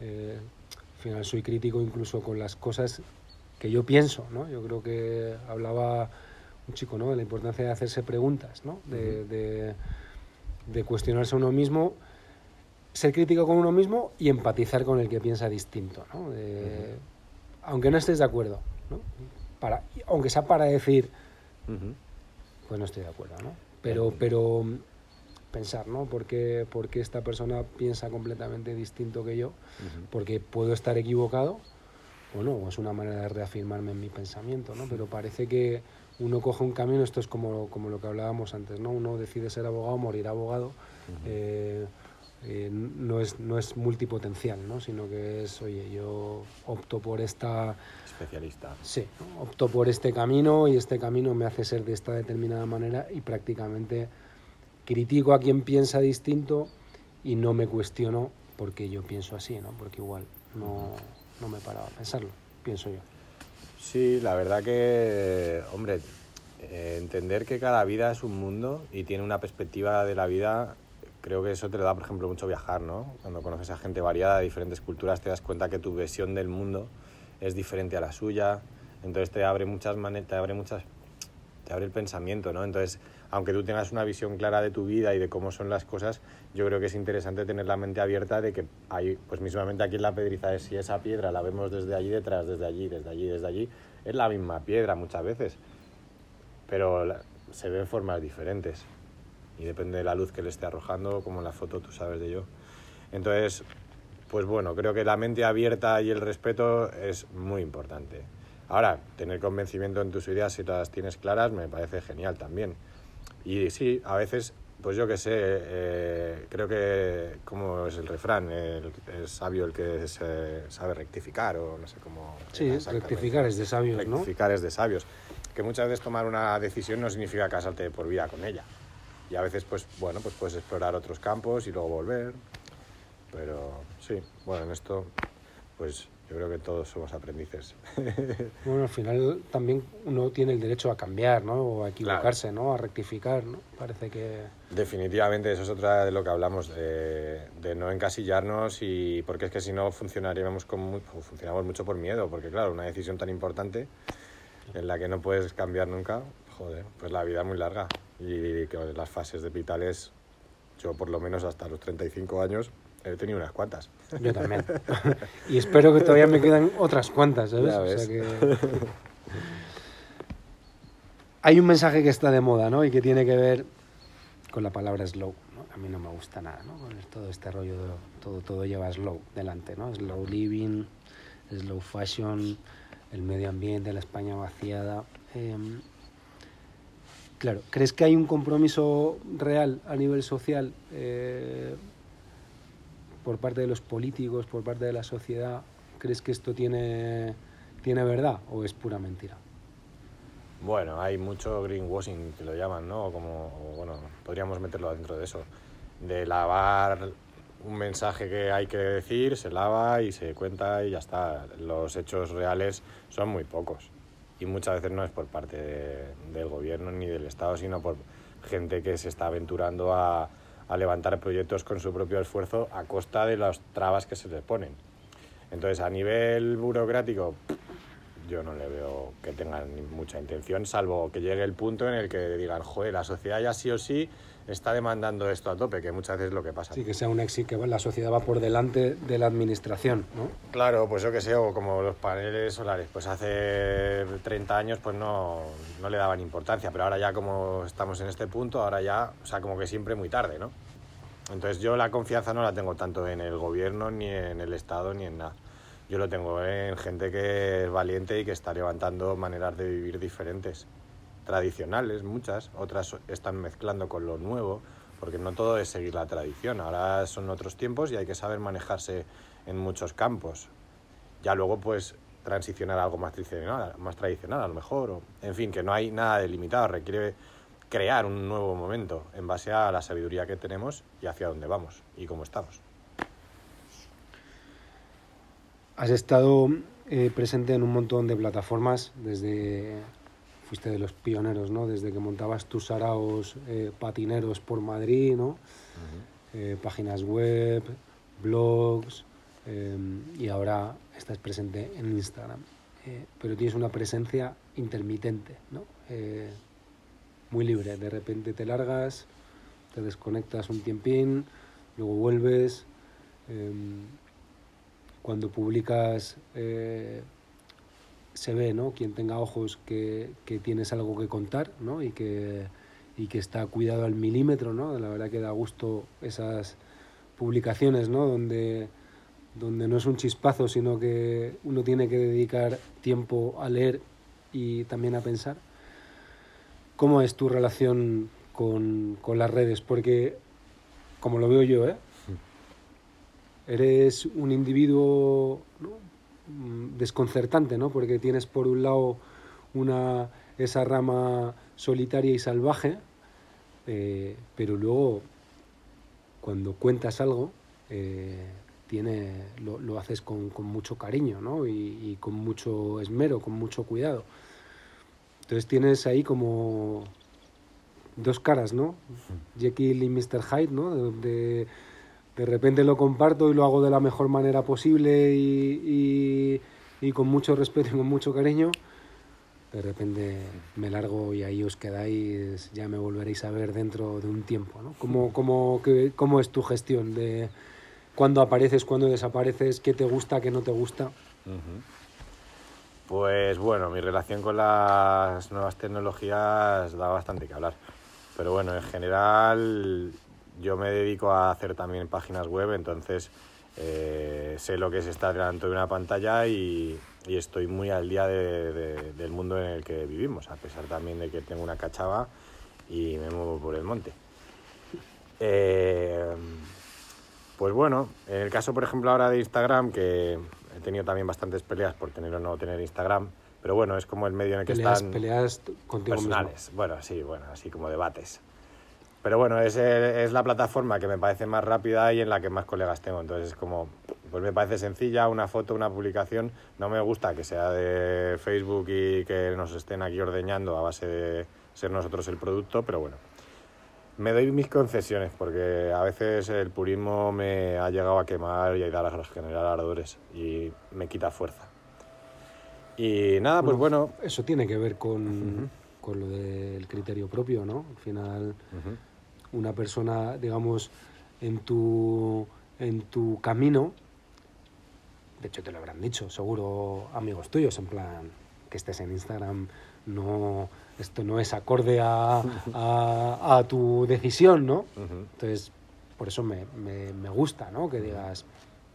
eh, al final soy crítico incluso con las cosas que yo pienso, ¿no? Yo creo que hablaba un chico, ¿no? De la importancia de hacerse preguntas, ¿no? De, de, de cuestionarse a uno mismo ser crítico con uno mismo y empatizar con el que piensa distinto, ¿no? Aunque no estés de acuerdo, ¿no? Para, aunque sea para decir, pues no estoy de acuerdo, ¿no? Pero, pero pensar, ¿no? ¿Por qué, porque esta persona piensa completamente distinto que yo? Porque puedo estar equivocado o no, es una manera de reafirmarme en mi pensamiento, ¿no? Pero parece que uno coge un camino, esto es como, como lo que hablábamos antes, ¿no? Uno decide ser abogado, morir abogado, eh, no, es, no es multipotencial, ¿no? sino que es, oye, yo opto por esta... Especialista. Sí, opto por este camino y este camino me hace ser de esta determinada manera y prácticamente critico a quien piensa distinto y no me cuestiono porque yo pienso así, ¿no? porque igual no, no me paraba a pensarlo, pienso yo. Sí, la verdad que, hombre, eh, entender que cada vida es un mundo y tiene una perspectiva de la vida creo que eso te da, por ejemplo, mucho viajar, ¿no? Cuando conoces a gente variada de diferentes culturas te das cuenta que tu visión del mundo es diferente a la suya, entonces te abre muchas maneras, te abre muchas te abre el pensamiento, ¿no? Entonces, aunque tú tengas una visión clara de tu vida y de cómo son las cosas, yo creo que es interesante tener la mente abierta de que hay, pues mismamente aquí en la pedriza, es si esa piedra la vemos desde allí detrás, desde allí, desde allí, desde allí, es la misma piedra muchas veces, pero se ven formas diferentes y depende de la luz que le esté arrojando, como en la foto tú sabes de ello. Entonces, pues bueno, creo que la mente abierta y el respeto es muy importante. Ahora, tener convencimiento en tus ideas si todas las tienes claras me parece genial también. Y sí, a veces, pues yo qué sé, eh, creo que, como es el refrán, es sabio el que se sabe rectificar o no sé cómo... Sí, rectificar es de sabios, rectificar es de sabios. Que muchas veces tomar una decisión no significa casarte por vida con ella y a veces pues bueno pues puedes explorar otros campos y luego volver. Pero sí bueno en esto pues yo creo que todos somos aprendices. Bueno al final también uno tiene el derecho a cambiar no o a equivocarse no a rectificar no parece que definitivamente eso es otra de lo que hablamos de, de no encasillarnos y porque es que si no funcionaríamos con funcionamos mucho por miedo porque claro una decisión tan importante en la que no puedes cambiar nunca joder pues la vida es muy larga y que las fases de vitales, yo por lo menos hasta los 35 años, He tenido unas cuantas. Yo también. y espero que todavía me quedan otras cuantas, ¿sabes? Ya O sea que- Hay un mensaje que está de moda, ¿no? Y que tiene que ver con la palabra slow. ¿no? A mí no me gusta nada, ¿no? Con todo este rollo, de, todo, todo lleva slow delante, ¿no? Slow living, slow fashion, el medio ambiente, la España vaciada. Em, claro, ¿crees que hay un compromiso real a nivel social eh, por parte de los políticos, por parte de la sociedad? ¿Crees que esto tiene, tiene verdad o es pura mentira? Bueno, hay mucho greenwashing que lo llaman, ¿no? Como, bueno, podríamos meterlo dentro de eso. De lavar un mensaje que hay que decir, se lava y se cuenta y ya está. Los hechos reales son muy pocos. Y muchas veces no es por parte de- del gobierno ni del Estado, sino por gente que se está aventurando a, levantar proyectos con su propio esfuerzo a costa de las trabas que se les ponen. Entonces, a nivel burocrático, yo no le veo que tengan mucha intención, salvo que llegue el punto en el que digan, joder, la sociedad ya sí o sí está demandando esto a tope, que muchas veces es lo que pasa. Sí, que sea un éxito, que la sociedad va por delante de la administración, ¿no? Claro, pues yo que sé, o como los paneles solares, pues hace 30 años pues no, no le daban importancia, pero ahora ya como estamos en este punto, ahora ya, o sea, como que siempre muy tarde, ¿no? Entonces yo la confianza no la tengo tanto en el gobierno, ni en el Estado, ni en nada. Yo lo tengo en gente que es valiente y que está levantando maneras de vivir diferentes, tradicionales muchas, otras están mezclando con lo nuevo, porque no todo es seguir la tradición, ahora son otros tiempos y hay que saber manejarse en muchos campos. Ya luego pues transicionar a algo más tradicional, más tradicional a lo mejor, o, en fin, que no hay nada delimitado, requiere crear un nuevo momento en base a la sabiduría que tenemos y hacia dónde vamos y cómo estamos. Has estado eh, presente en un montón de plataformas desde fuiste de los pioneros, ¿no? Desde que montabas tus saraos eh, patineros por Madrid, ¿no? Eh, páginas web, blogs eh, y ahora estás presente en Instagram. Eh, pero tienes una presencia intermitente, ¿no? Muy libre. De repente te largas, te desconectas un tiempín, luego vuelves. em, cuando publicas se ve, ¿no? Quien tenga ojos que, que tienes algo que contar, ¿no? Y que, y que está cuidado al milímetro, ¿no? La verdad que da gusto esas publicaciones, ¿no? Donde, donde no es un chispazo, sino que uno tiene que dedicar tiempo a leer y también a pensar. ¿Cómo es tu relación con, con las redes? Porque, como lo veo yo, ¿eh? eres un individuo ¿no? Mm, desconcertante, ¿no? Porque tienes por un lado una, esa rama solitaria y salvaje, eh, pero luego cuando cuentas algo eh, tiene, lo, lo haces con, con mucho cariño, ¿no? Y, y con mucho esmero, con mucho cuidado. Entonces tienes ahí como dos caras, ¿no? Jekyll y Mr. Hyde, ¿no? De, de- de repente lo comparto y lo hago de la mejor manera posible y, y- y con mucho respeto y con mucho cariño. De repente me largo y ahí os quedáis, ya me volveréis a ver dentro de un tiempo. ¿no? ¿Cómo, cómo, qué- cómo es tu gestión de cuándo apareces, cuándo desapareces, qué te gusta, qué no te gusta? Pues bueno, mi relación con las nuevas tecnologías da bastante que hablar. Pero bueno, en general yo me dedico a hacer también páginas web, entonces eh, sé lo que es estar delante de una pantalla y, y estoy muy al día de- de- del mundo en el que vivimos, a pesar también de que tengo una cachava y me muevo por el monte. Eh, pues bueno, en el caso, por ejemplo, ahora de Instagram, que he tenido también bastantes peleas por tener o no tener Instagram, pero bueno, es como el medio en el que Peleas, están peleas contigo personales. Bueno, sí, bueno, así como debates. Pero bueno, es, es la plataforma que me parece más rápida y en la que más colegas tengo. Entonces es como, pues me parece sencilla, una foto, una publicación. No me gusta que sea de Facebook y que nos estén aquí ordeñando a base de ser nosotros el producto, pero bueno. Me doy mis concesiones porque a veces el purismo me ha llegado a quemar y a dar a generar ardores y me quita fuerza. Y nada, pues bueno, Eso tiene que ver con, con lo del criterio propio, ¿no? Al final. Una persona, digamos, en tu, en tu camino, de hecho te lo habrán dicho, seguro amigos tuyos, en plan, que estés en Instagram, no, esto no es acorde a, a, a tu decisión, ¿no? Entonces, por eso me, me, me gusta, ¿no? Que digas,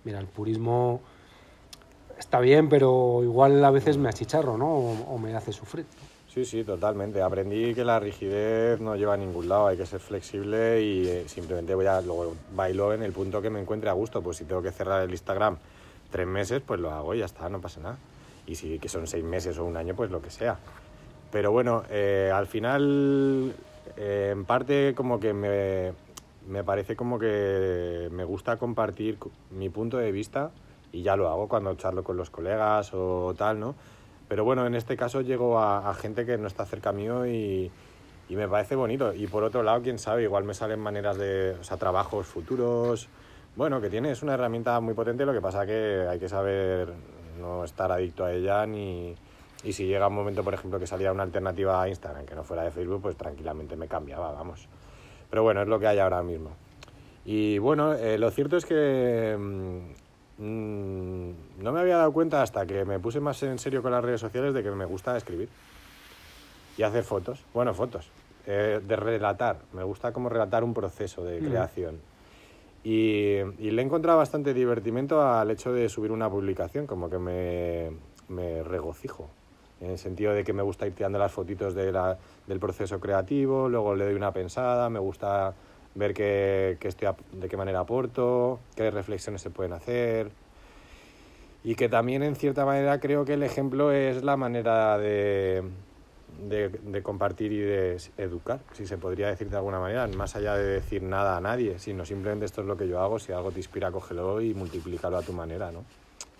mira, el purismo está bien, pero igual a veces me achicharro, ¿no? O, o me hace sufrir. Sí, sí, totalmente. Aprendí que la rigidez no lleva a ningún lado, hay que ser flexible y eh, simplemente voy a luego bailo en el punto que me encuentre a gusto. Pues si tengo que cerrar el Instagram tres meses, pues lo hago y ya está, no pasa nada. Y si que son seis meses o un año, pues lo que sea. Pero bueno, eh, al final, eh, en parte como que me, me parece como que me gusta compartir mi punto de vista y ya lo hago cuando charlo con los colegas o tal, ¿no? Pero bueno, en este caso llego a, gente que no está cerca mío y, me parece bonito. Y por otro lado, quién sabe, igual me salen maneras de, trabajos futuros. Bueno, que tiene, es una herramienta muy potente, lo que pasa que hay que saber no estar adicto a ella ni... Y si llega un momento, por ejemplo, que salía una alternativa a Instagram que no fuera de Facebook, pues tranquilamente me cambiaba, vamos. Pero bueno, es lo que hay ahora mismo. Y bueno, eh, lo cierto es que mm, no me había dado cuenta hasta que me puse más en serio con las redes sociales de que me gusta escribir y hacer fotos. Bueno, fotos. eh, de relatar. Me gusta como relatar un proceso de Mm. creación. Y, y le he encontrado bastante divertimento al hecho de subir una publicación, como que me, me regocijo. En el sentido de que me gusta ir tirando las fotitos de la- del proceso creativo, luego le doy una pensada, me gusta ver qué, qué estoy, de qué manera aporto, qué reflexiones se pueden hacer. Y que también en cierta manera creo que el ejemplo es la manera de, de, compartir y de educar, si se podría decir de alguna manera, más allá de decir nada a nadie, sino simplemente esto es lo que yo hago, si algo te inspira, cógelo y multiplícalo a tu manera, ¿no?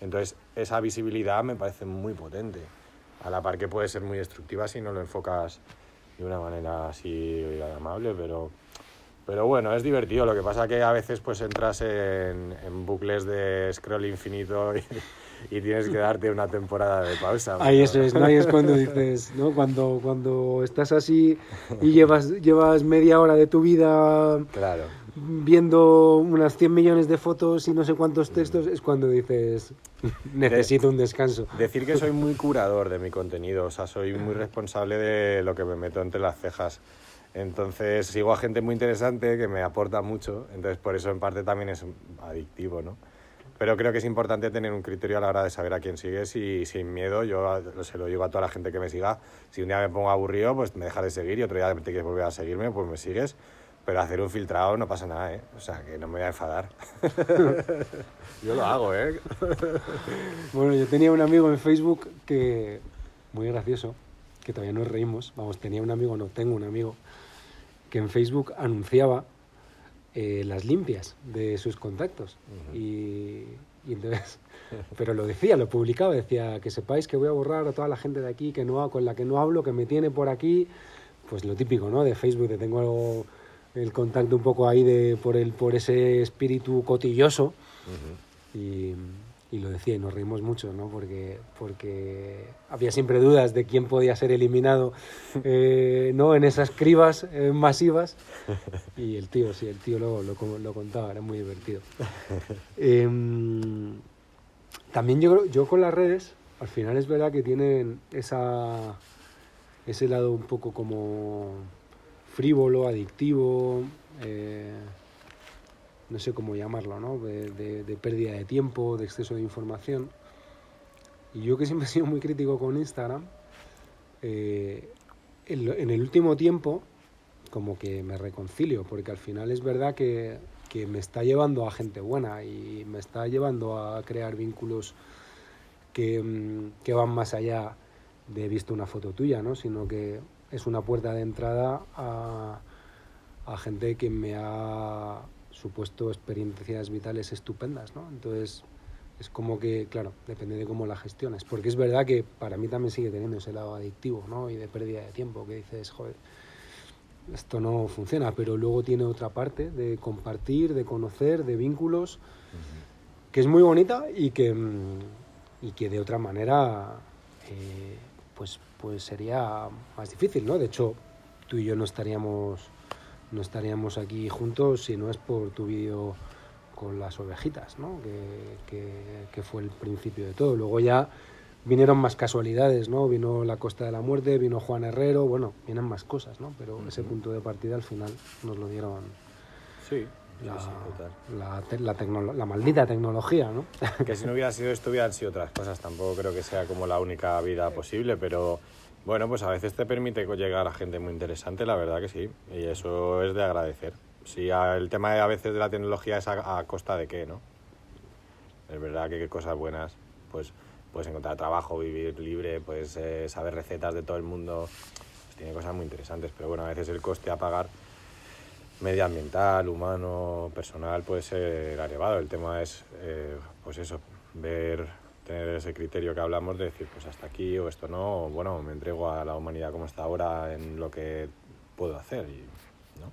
Entonces, esa visibilidad me parece muy potente, a la par que puede ser muy destructiva si no lo enfocas de una manera así amable, pero, pero bueno, es divertido. Lo que pasa que a veces pues entras en, en bucles de scroll infinito y, y tienes que darte una temporada de pausa. Ahí eso es, ¿no? Ahí es cuando dices, ¿no? Cuando, cuando estás así y llevas, llevas media hora de tu vida Claro. viendo unas 100 millones de fotos y no sé cuántos textos, es cuando dices, necesito un descanso. Decir que soy muy curador de mi contenido, o sea, soy muy responsable de lo que me meto entre las cejas. Entonces sigo a gente muy interesante que me aporta mucho, entonces por eso en parte también es adictivo, ¿no? Pero creo que es importante tener un criterio a la hora de saber a quién sigues y sin miedo, yo a- se lo digo a toda la gente que me siga, si un día me pongo aburrido, pues me dejas de seguir y otro día te quieres volver a seguirme, pues me sigues, pero hacer un filtrado no pasa nada, ¿eh? O sea, que no me voy a enfadar. yo lo hago, ¿eh? Bueno, yo tenía un amigo en Facebook que, muy gracioso, que todavía nos reímos, vamos, tenía un amigo, no, tengo un amigo, que en Facebook anunciaba eh, las limpias de sus contactos. Y, y entonces, pero lo decía, lo publicaba, decía que sepáis que voy a borrar a toda la gente de aquí que no, con la que no hablo, que me tiene por aquí, pues lo típico, ¿no? De Facebook, que tengo el contacto un poco ahí de, por, el, por ese espíritu cotilloso. Y, y lo decía, y nos reímos mucho, ¿no? Porque, porque había siempre dudas de quién podía ser eliminado, eh, ¿no? En esas cribas eh, masivas. Y el tío, sí, el tío lo, lo, co- lo contaba, era muy divertido. Em, también yo, creo- yo con las redes, al final es verdad que tienen esa, ese lado un poco como frívolo, adictivo, eh, no sé cómo llamarlo, ¿no? De, pérdida de tiempo, de exceso de información. Y yo que siempre he sido muy crítico con Instagram, eh, en, en el último tiempo como que me reconcilio, porque al final es verdad que, que me está llevando a gente buena y me está llevando a crear vínculos que, mm, que van más allá de visto una foto tuya, ¿no? sino que es una puerta de entrada a, a gente que me ha supuesto experiencias vitales estupendas. ¿no? Entonces es como que, claro, depende de cómo la gestiones, porque es verdad que para mí también sigue teniendo ese lado adictivo ¿no? y de pérdida de tiempo, que dices, joder, esto no funciona, pero luego tiene otra parte de compartir, de conocer, de vínculos, que es muy bonita y que, mm, y que de otra manera eh, pues, pues sería más difícil, ¿no? De hecho, tú y yo no estaríamos, no estaríamos aquí juntos si no es por tu vídeo con las ovejitas, ¿no? Que, que- que fue el principio de todo. Luego ya vinieron más casualidades, ¿no? Vino la Costa de la Muerte, vino Juan Herrero, bueno, vienen más cosas, ¿no? Pero ese punto de partida al final nos lo dieron Sí, la, sí, la, te- la tecnolo- la maldita tecnología, ¿no? Que si no hubiera sido esto, hubieran sido otras cosas. Tampoco creo que sea como la única vida posible, pero bueno, pues a veces te permite llegar a gente muy interesante, la verdad que sí. Y eso es de agradecer. A- el tema de, a veces de la tecnología es a, costa de qué, ¿no? Es verdad que cosas buenas, pues puedes encontrar trabajo, vivir libre, puedes eh, saber recetas de todo el mundo. Pues tiene cosas muy interesantes, pero bueno, a veces el coste a pagar medioambiental, humano, personal puede ser elevado. El tema es, eh, pues eso, ver, tener ese criterio que hablamos de decir, pues hasta aquí o esto no, o bueno, me entrego a la humanidad como está ahora en lo que puedo hacer. Y, ¿no?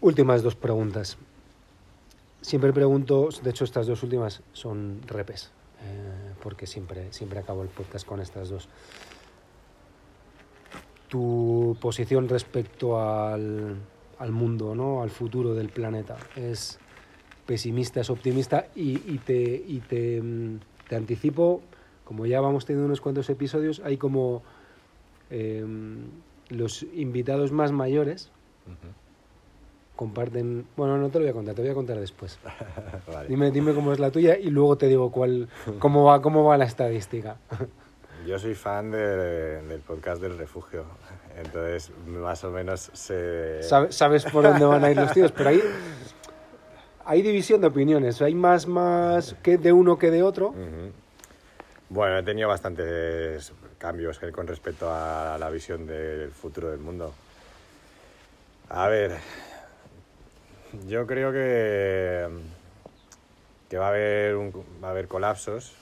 Últimas dos preguntas. Siempre pregunto, de hecho estas dos últimas son repes, eh, porque siempre, siempre acabo el podcast con estas dos. Tu posición respecto al, al mundo, ¿no? al futuro del planeta, ¿es pesimista, es optimista? Y, y te, y te, mm, te anticipo, como ya vamos teniendo unos cuantos episodios, hay como em, los invitados más mayores comparten. Bueno, no te lo voy a contar, te voy a contar después. Vale. Dime, dime cómo es la tuya y luego te digo cuál, cómo va, cómo va la estadística. Yo soy fan de- del podcast del refugio, entonces más o menos se... Sabe- Sabes por dónde van a ir los tíos, pero hay, hay división de opiniones. Hay más, más que de uno que de otro. Bueno, he tenido bastantes cambios eh, con respecto a la visión del futuro del mundo. A ver, yo creo que, que va, a haber un- va a haber colapsos.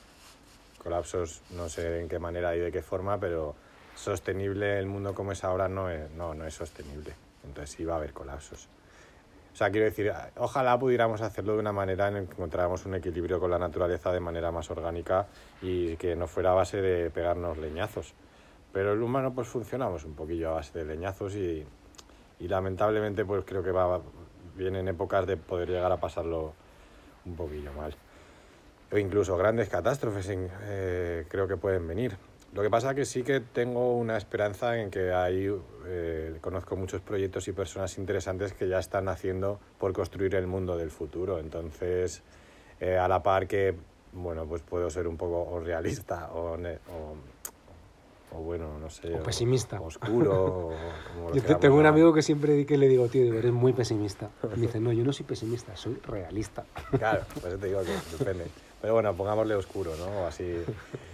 Colapsos no sé en qué manera y de qué forma, pero sostenible el mundo como es ahora no no, no es sostenible. Entonces sí va a haber colapsos. O sea, quiero decir, ojalá pudiéramos hacerlo de una manera en la que encontráramos un equilibrio con la naturaleza de manera más orgánica y que no fuera a base de pegarnos leñazos. Pero el humano pues funcionamos un poquillo a base de leñazos y, y lamentablemente pues creo que va, vienen épocas de poder llegar a pasarlo un poquillo mal. O incluso grandes catástrofes eh, creo que pueden venir. Lo que pasa que sí que tengo una esperanza en que hay, eh, conozco muchos proyectos y personas interesantes que ya están haciendo por construir el mundo del futuro. Entonces, eh, a la par que, bueno, pues puedo ser un poco o realista o, o, o bueno, no sé. O pesimista. Oscuro. o como lo Yo te- queramos tengo un amigo que siempre que le digo, tío, eres muy pesimista. Y me dice, no, yo no soy pesimista, soy realista. Claro, por eso te digo que depende. Pero bueno, pongámosle oscuro, ¿no? Así.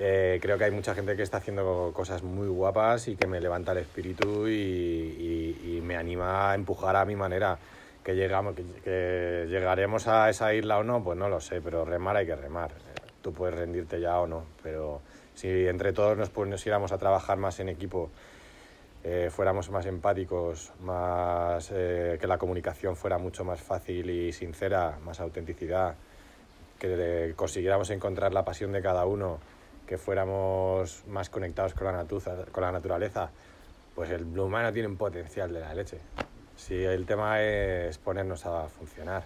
Eh, creo que hay mucha gente que está haciendo cosas muy guapas y que me levanta el espíritu y, me anima a empujar a mi manera. Que, llegamos, que, que llegaremos a esa isla o no, pues no lo sé, pero remar hay que remar. Tú puedes rendirte ya o no, pero si entre todos nos pusiéramos a trabajar más en equipo, eh, fuéramos más empáticos, más, eh, que la comunicación fuera mucho más fácil y sincera, más autenticidad, que consiguiéramos encontrar la pasión de cada uno, que fuéramos más conectados con la, natuza- con la naturaleza, pues el humano tiene un potencial de la leche. Si el tema es ponernos a funcionar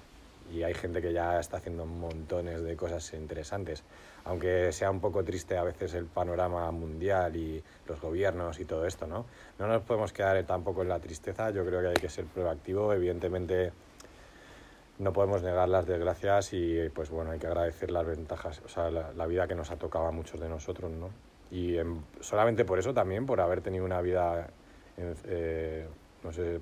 y hay gente que ya está haciendo montones de cosas interesantes, aunque sea un poco triste a veces el panorama mundial y los gobiernos y todo esto, ¿no? No nos podemos quedar tampoco en la tristeza, yo creo que hay que ser proactivo, evidentemente no podemos negar las desgracias y pues bueno, hay que agradecer las ventajas, o sea, la, vida que nos ha tocado a muchos de nosotros, ¿no? Y solamente por eso también, por haber tenido una vida, eh, no sé,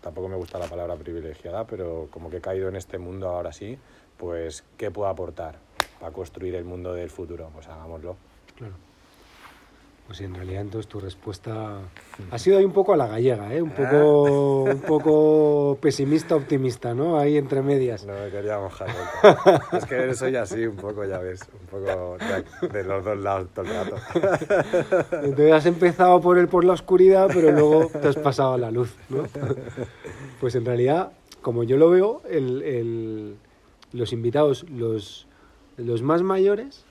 tampoco me gusta la palabra privilegiada, pero como que he caído en este mundo ahora sí, pues ¿qué puedo aportar para construir el mundo del futuro? Pues hagámoslo. Claro. Pues en realidad entonces tu respuesta ha sido ahí un poco a la gallega, ¿eh? Un poco, un poco pesimista, optimista, ¿no? Ahí entre medias. No me quería mojar nunca. es que soy así un poco, ya ves, un poco de, de los dos lados todo el rato. Entonces has empezado por el por la oscuridad, pero luego te has pasado a la luz, ¿no? Pues en realidad, como yo lo veo, el- el- los invitados, los, los más mayores,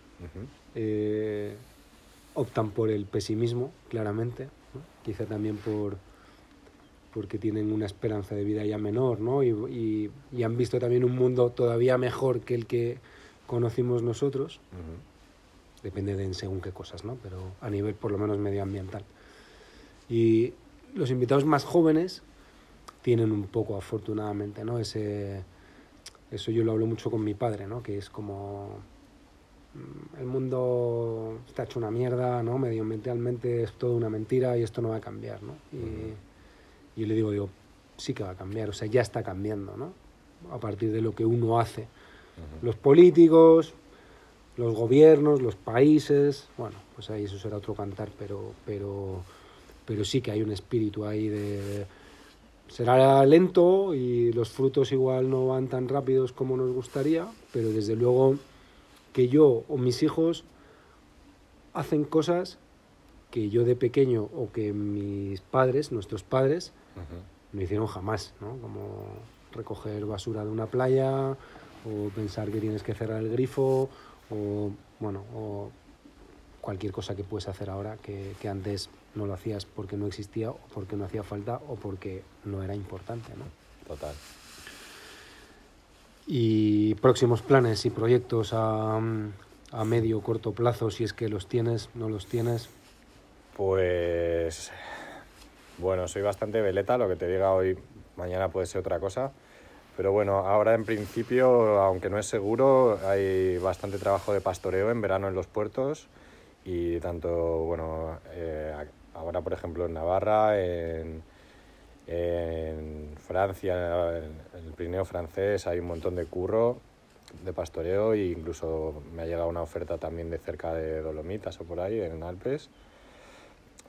eh, optan por el pesimismo, claramente. ¿no? Quizá también por, porque tienen una esperanza de vida ya menor, ¿no? Y, y- y han visto también un mundo todavía mejor que el que conocimos nosotros, Ujú. depende de en según qué cosas, ¿no? Pero a nivel por lo menos medioambiental. Y los invitados más jóvenes tienen un poco, afortunadamente, ¿no? Ese, eso yo lo hablo mucho con mi padre, ¿no? Que es como el mundo está hecho una mierda, ¿no? Medioambientalmente es todo una mentira y esto no va a cambiar, ¿no? Y, y yo le digo, digo, sí que va a cambiar, o sea, ya está cambiando, ¿no? A partir de lo que uno hace. Los políticos, los gobiernos, los países, bueno, pues ahí eso será otro cantar, pero, pero, pero sí que hay un espíritu ahí de... Será lento y los frutos igual no van tan rápidos como nos gustaría, pero desde luego que yo o mis hijos hacen cosas que yo de pequeño o que mis padres, nuestros padres, no hicieron jamás, ¿no? Como recoger basura de una playa o pensar que tienes que cerrar el grifo o, bueno, o cualquier cosa que puedes hacer ahora que, que antes no lo hacías porque no existía o porque no hacía falta o porque no era importante, ¿no? Total. Y próximos planes y proyectos a, a medio o corto plazo, si es que los tienes, no los tienes. Pues bueno, soy bastante veleta, lo que te diga hoy, mañana puede ser otra cosa. Pero bueno, ahora en principio, aunque no es seguro, hay bastante trabajo de pastoreo en verano en los puertos y tanto, bueno, eh, ahora por ejemplo en Navarra, en, en Francia, en el Pirineo francés hay un montón de curro de pastoreo e incluso me ha llegado una oferta también de cerca de Dolomitas o por ahí, en Alpes.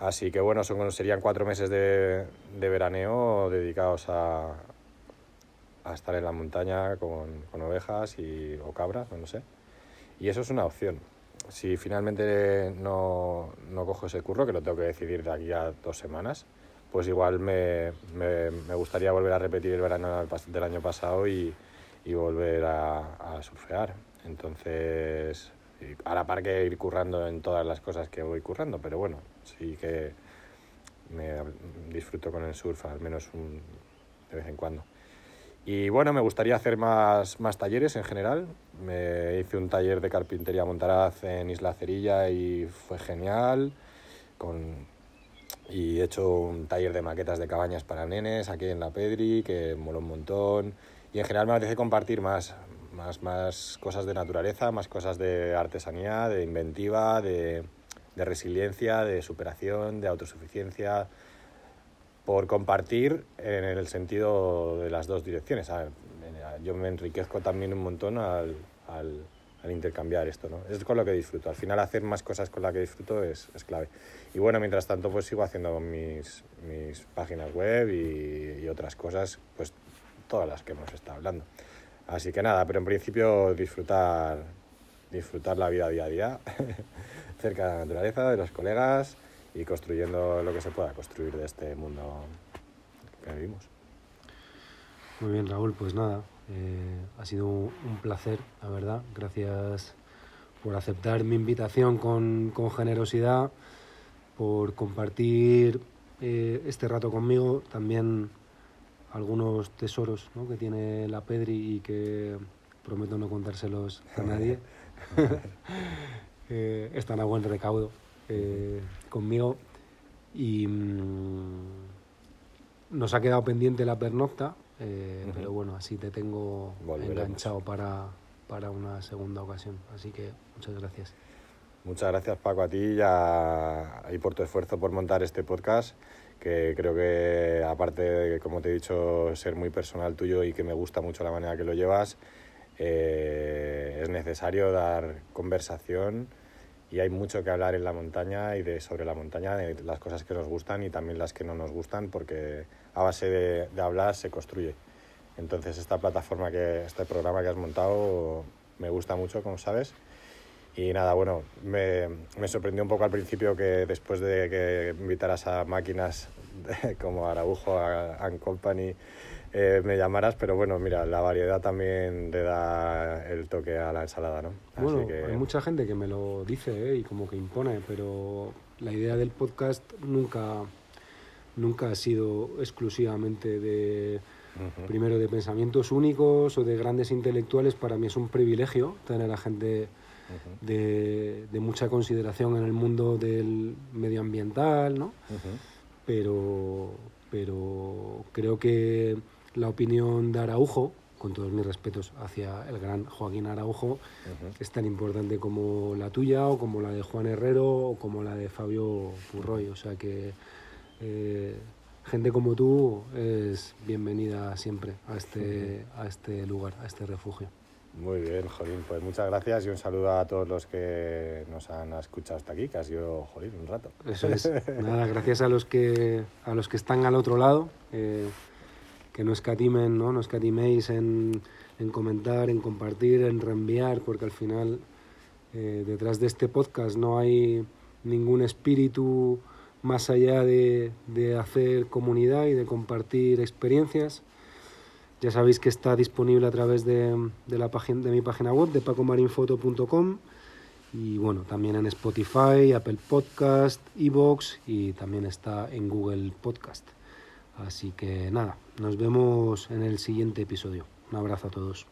Así que bueno, son, serían cuatro meses de, de veraneo dedicados a, a estar en la montaña con, con ovejas y, o cabras, no sé. Y eso es una opción. Si finalmente no, no cojo ese curro, que lo tengo que decidir de aquí a dos semanas, pues igual me, me, me gustaría volver a repetir el verano del año pasado y, y volver a, surfear. Entonces, a la par que ir currando en todas las cosas que voy currando, pero bueno, sí que me disfruto con el surf, al menos de vez en cuando. Y bueno, me gustaría hacer más, más talleres en general. Me hice un taller de carpintería montaraz en Isla Cerilla y fue genial. Con, y he hecho un taller de maquetas de cabañas para nenes aquí en La Pedri, que moló un montón. Y en general me apetece compartir más, más, más cosas de naturaleza, más cosas de artesanía, de inventiva, de, de resiliencia, de superación, de autosuficiencia, por compartir en el sentido de las dos direcciones. Yo me enriquezco también un montón al, al- al intercambiar esto, ¿no? Es con lo que disfruto. Al final hacer más cosas con las que disfruto es, es clave. Y bueno, mientras tanto pues sigo haciendo mis, mis páginas web y, y otras cosas, pues todas las que hemos estado hablando. Así que nada, pero en principio disfrutar, disfrutar la vida día a día, cerca de la naturaleza, de los colegas y construyendo lo que se pueda construir de este mundo que vivimos. Muy bien, Raúl, pues nada, eh, ha sido un placer, la verdad. Gracias por aceptar mi invitación con, con generosidad, por compartir eh, este rato conmigo, también algunos tesoros ¿no? que tiene la Pedri y que prometo no contárselos a nadie. Eh, están a buen recaudo conmigo y mm, nos ha quedado pendiente la pernocta, eh, Ujú. pero bueno, así te tengo Volveremos. enganchado para, para una segunda ocasión. Así que muchas gracias. Muchas gracias Paco a ti y, a- y por tu esfuerzo por montar este podcast, que creo que aparte de, como te he dicho, ser muy personal tuyo y que me gusta mucho la manera que lo llevas, eh, es necesario dar conversación y hay mucho que hablar en la montaña y de sobre la montaña, de las cosas que nos gustan y también las que no nos gustan, porque a base de, de hablar se construye. Entonces esta plataforma, que este programa que has montado me gusta mucho, como sabes. Y nada, bueno, me, me sorprendió un poco al principio que después de que invitaras a máquinas como Araujo, a and Company, eh, me llamaras, pero bueno, mira, la variedad también le da el toque a la ensalada, ¿no? Así Bueno, que hay mucha gente que me lo dice ¿eh? y como que impone, pero la idea del podcast nunca, nunca ha sido exclusivamente de, primero, de pensamientos únicos o de grandes intelectuales. Para mí es un privilegio tener a gente de, mucha consideración en el mundo del medioambiental, ¿no? pero, pero creo que la opinión de Araujo, con todos mis respetos hacia el gran Joaquín Araujo, es tan importante como la tuya o como la de Juan Herrero o como la de Fabio Purroy. O sea que eh, gente como tú es bienvenida siempre a este, a este lugar, a este refugio. Muy bien, Jolín, pues muchas gracias y un saludo a todos los que nos han escuchado hasta aquí, que ha sido, Jolín, un rato. Eso es. Nada, gracias a los que, a los que están al otro lado. Eh, que no escatimen, ¿no? No escatiméis en, en comentar, en compartir, en reenviar, porque al final eh, detrás de este podcast no hay ningún espíritu más allá de, de, hacer comunidad y de compartir experiencias. Ya sabéis que está disponible a través de, de la página, de mi página web, de pacomarinfoto.com y bueno, también en Spotify, Apple Podcast, Evox y también está en Google Podcast. Así que nada, nos vemos en el siguiente episodio. Un abrazo a todos.